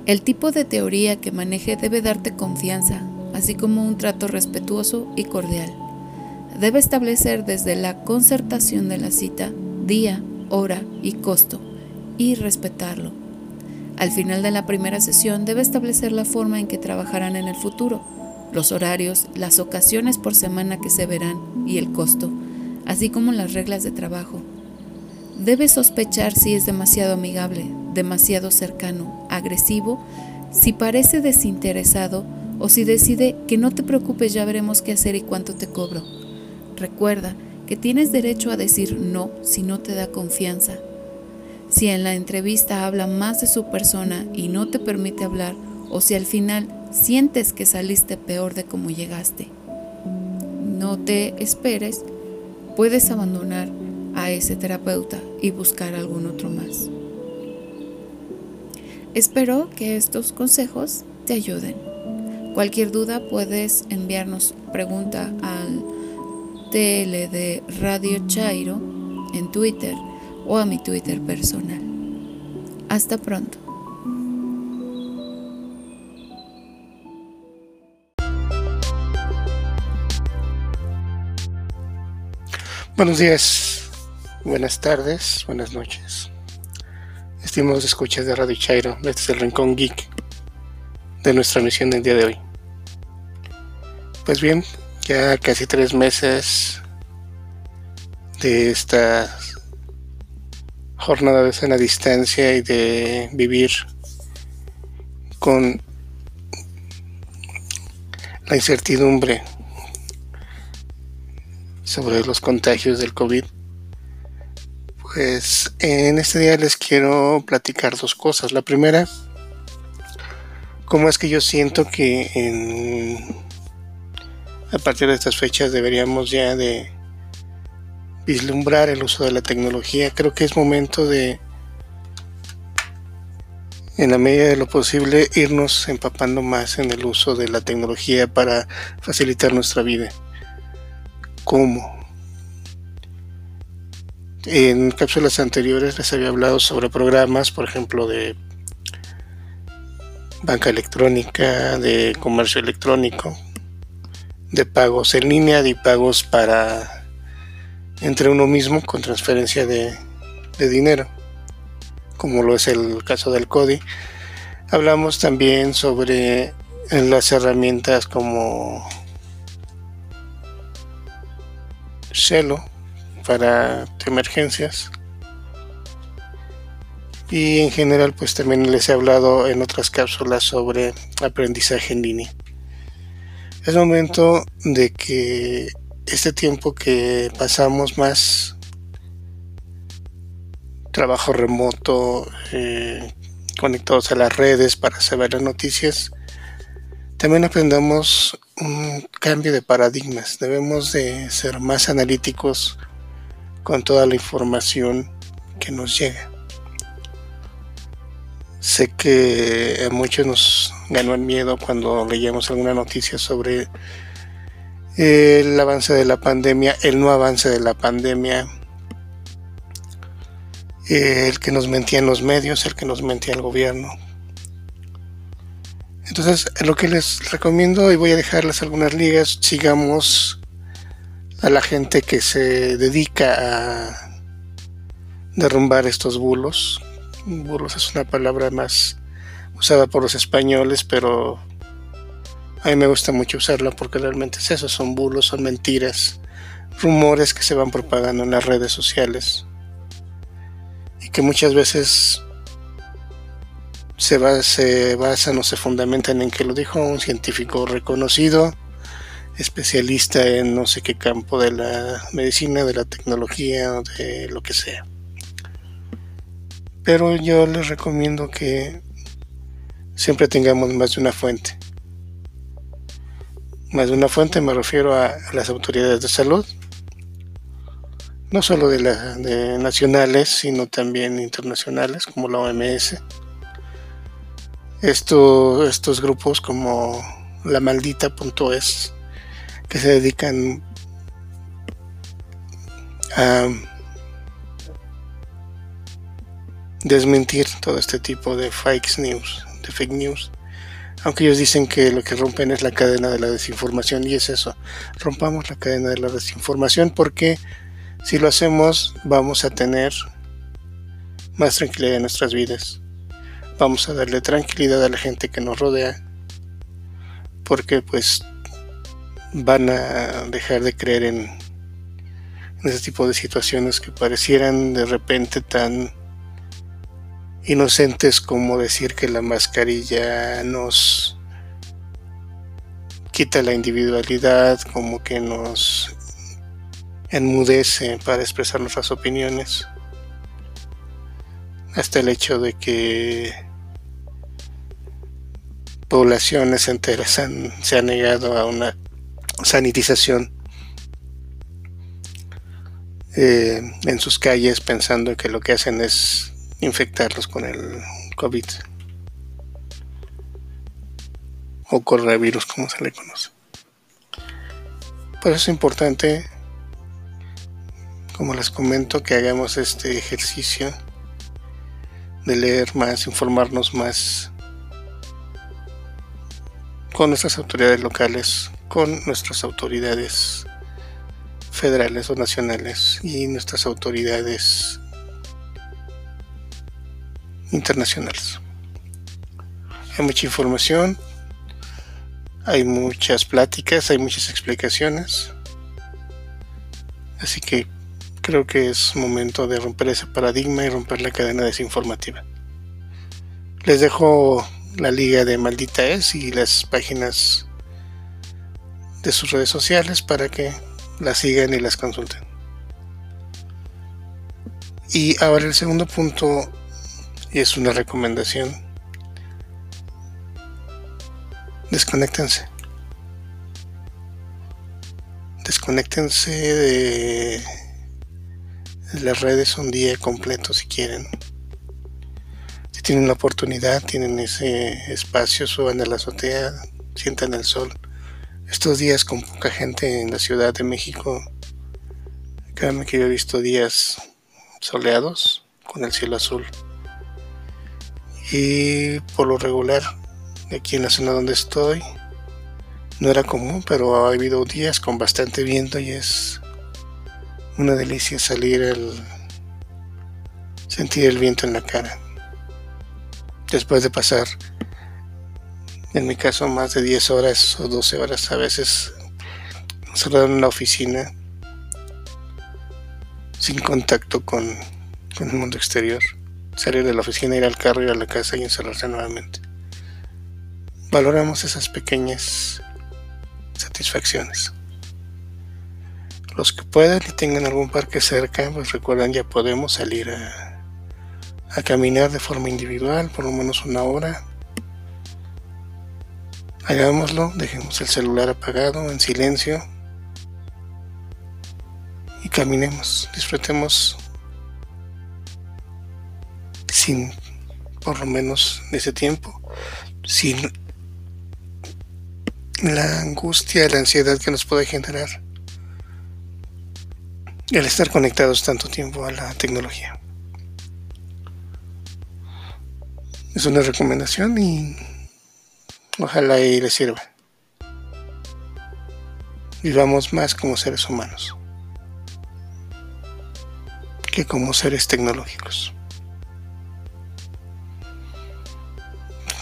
El tipo de teoría que maneje debe darte confianza, así como un trato respetuoso y cordial debe establecer desde la concertación de la cita día, hora y costo y respetarlo. Al final de la primera sesión debe establecer la forma en que trabajarán en el futuro, los horarios, las ocasiones por semana que se verán y el costo, así como las reglas de trabajo. Debe sospechar si es demasiado amigable, demasiado cercano, agresivo, si parece desinteresado o si decide que no te preocupes, ya veremos qué hacer y cuánto te cobro. Recuerda que tienes derecho a decir no si no te da confianza. Si en la entrevista habla más de su persona y no te permite hablar, o si al final sientes que saliste peor de como llegaste. No te esperes, puedes abandonar a ese terapeuta y buscar algún otro más. Espero que estos consejos te ayuden. Cualquier duda puedes enviarnos pregunta al TL de Radio Chairo en Twitter o a mi Twitter personal. Hasta pronto. Buenos días, buenas tardes, buenas noches. Estimados escuchas de Radio Chairo, este es el Rincón Geek de nuestra misión del día de hoy. Pues bien, ya casi tres meses de esta jornada de sana distancia y de vivir con la incertidumbre sobre los contagios del COVID. Pues en este día les quiero platicar dos cosas. La primera, cómo es que yo siento que en a partir de estas fechas deberíamos ya de vislumbrar el uso de la tecnología. Creo que es momento de, en la medida de lo posible, irnos empapando más en el uso de la tecnología para facilitar nuestra vida. ¿Cómo? En cápsulas anteriores les había hablado sobre programas, por ejemplo, de banca electrónica, de comercio electrónico, de pagos en línea, de pagos para entre uno mismo con transferencia de, dinero, como lo es el caso del CODI. Hablamos también sobre las herramientas como Shelo para emergencias. Y en general pues también les he hablado en otras cápsulas sobre aprendizaje en línea. Es momento de que este tiempo que pasamos más trabajo remoto, eh, conectados a las redes para saber las noticias, también aprendamos un cambio de paradigmas. Debemos de ser más analíticos con toda la información que nos llega. Sé que a muchos nos ganó el miedo cuando leíamos alguna noticia sobre el avance de la pandemia, el no avance de la pandemia, el que nos mentía en los medios, el que nos mentía el gobierno. Entonces, lo que les recomiendo, y voy a dejarles algunas ligas, sigamos a la gente que se dedica a derrumbar estos bulos. Bulos es una palabra más usada por los españoles, pero a mí me gusta mucho usarla porque realmente es eso, son bulos, son mentiras, rumores que se van propagando en las redes sociales y que muchas veces se, basan o se fundamentan en que lo dijo un científico reconocido, especialista en no sé qué campo de la medicina, de la tecnología de lo que sea. Pero yo les recomiendo que siempre tengamos más de una fuente más de una fuente me refiero a, las autoridades de salud, no solo de, la, nacionales, sino también internacionales, como la OMS. Esto, estos grupos como la maldita.es, que se dedican a desmentir todo este tipo de fake news, de fake news aunque ellos dicen que lo que rompen es la cadena de la desinformación y es eso, rompamos la cadena de la desinformación porque si lo hacemos vamos a tener más tranquilidad en nuestras vidas, vamos a darle tranquilidad a la gente que nos rodea porque pues van a dejar de creer en, ese tipo de situaciones que parecieran de repente tan inocentes como decir que la mascarilla nos quita la individualidad, como que nos enmudece para expresar nuestras opiniones, hasta el hecho de que poblaciones enteras se han negado a una sanitización eh, en sus calles pensando que lo que hacen es infectarlos con el COVID o coronavirus como se le conoce. Por eso es importante, como les comento, que hagamos este ejercicio de leer más, informarnos más con nuestras autoridades locales, con nuestras autoridades federales o nacionales y nuestras autoridades internacionales. Hay mucha información, hay muchas pláticas, hay muchas explicaciones. Así que creo que es momento de romper ese paradigma y romper la cadena desinformativa. Les dejo la liga de Maldita Es y las páginas de sus redes sociales para que las sigan y las consulten. Y ahora el segundo punto es una recomendación. Desconéctense. Desconéctense de las redes un día completo si quieren. Si tienen la oportunidad, tienen ese espacio, suban a la azotea, sientan el sol. Estos días con poca gente en la Ciudad de México, créanme que yo he visto días soleados con el cielo azul. Y por lo regular, aquí en la zona donde estoy, no era común, pero ha habido días con bastante viento y es una delicia salir el sentir el viento en la cara. Después de pasar, en mi caso, más de 10 horas o 12 horas a veces encerrado en la oficina, sin contacto con, con el mundo exterior. Salir de la oficina, ir al carro, ir a la casa y encerrarse nuevamente. Valoramos esas pequeñas satisfacciones. Los que puedan y tengan algún parque cerca, pues recuerden ya podemos salir a, a caminar de forma individual por lo menos una hora. Hagámoslo, dejemos el celular apagado, en silencio y caminemos, disfrutemos sin, por lo menos ese tiempo, sin la angustia, la ansiedad que nos puede generar el estar conectados tanto tiempo a la tecnología. Es una recomendación y ojalá y les sirva. Vivamos más como seres humanos que como seres tecnológicos.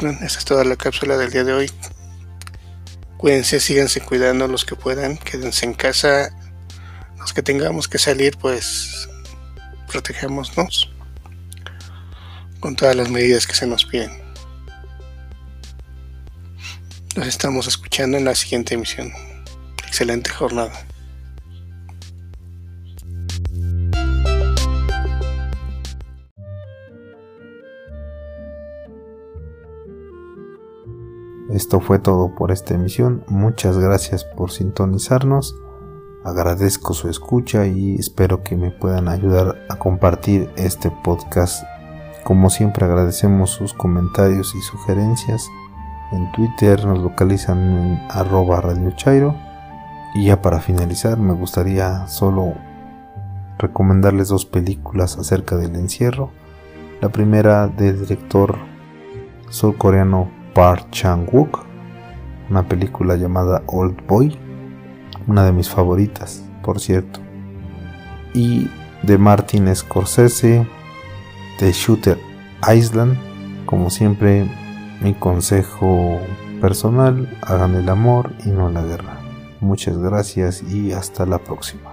Esa es toda la cápsula del día de hoy. Cuídense, síganse cuidando los que puedan, quédense en casa. Los que tengamos que salir, pues protegémonos con todas las medidas que se nos piden. Nos estamos escuchando en la siguiente emisión. Excelente jornada. Esto fue todo por esta emisión. Muchas gracias por sintonizarnos. Agradezco su escucha y espero que me puedan ayudar a compartir este podcast. Como siempre agradecemos sus comentarios y sugerencias. En Twitter nos localizan en arroba Radio Chairo. Y ya para finalizar me gustaría solo recomendarles dos películas acerca del encierro. La primera del director surcoreano Park Chan-wook, una película llamada Old Boy, una de mis favoritas, por cierto. Y de Martin Scorsese, de Shooter Island, como siempre, mi consejo personal, hagan el amor y no la guerra. Muchas gracias y hasta la próxima.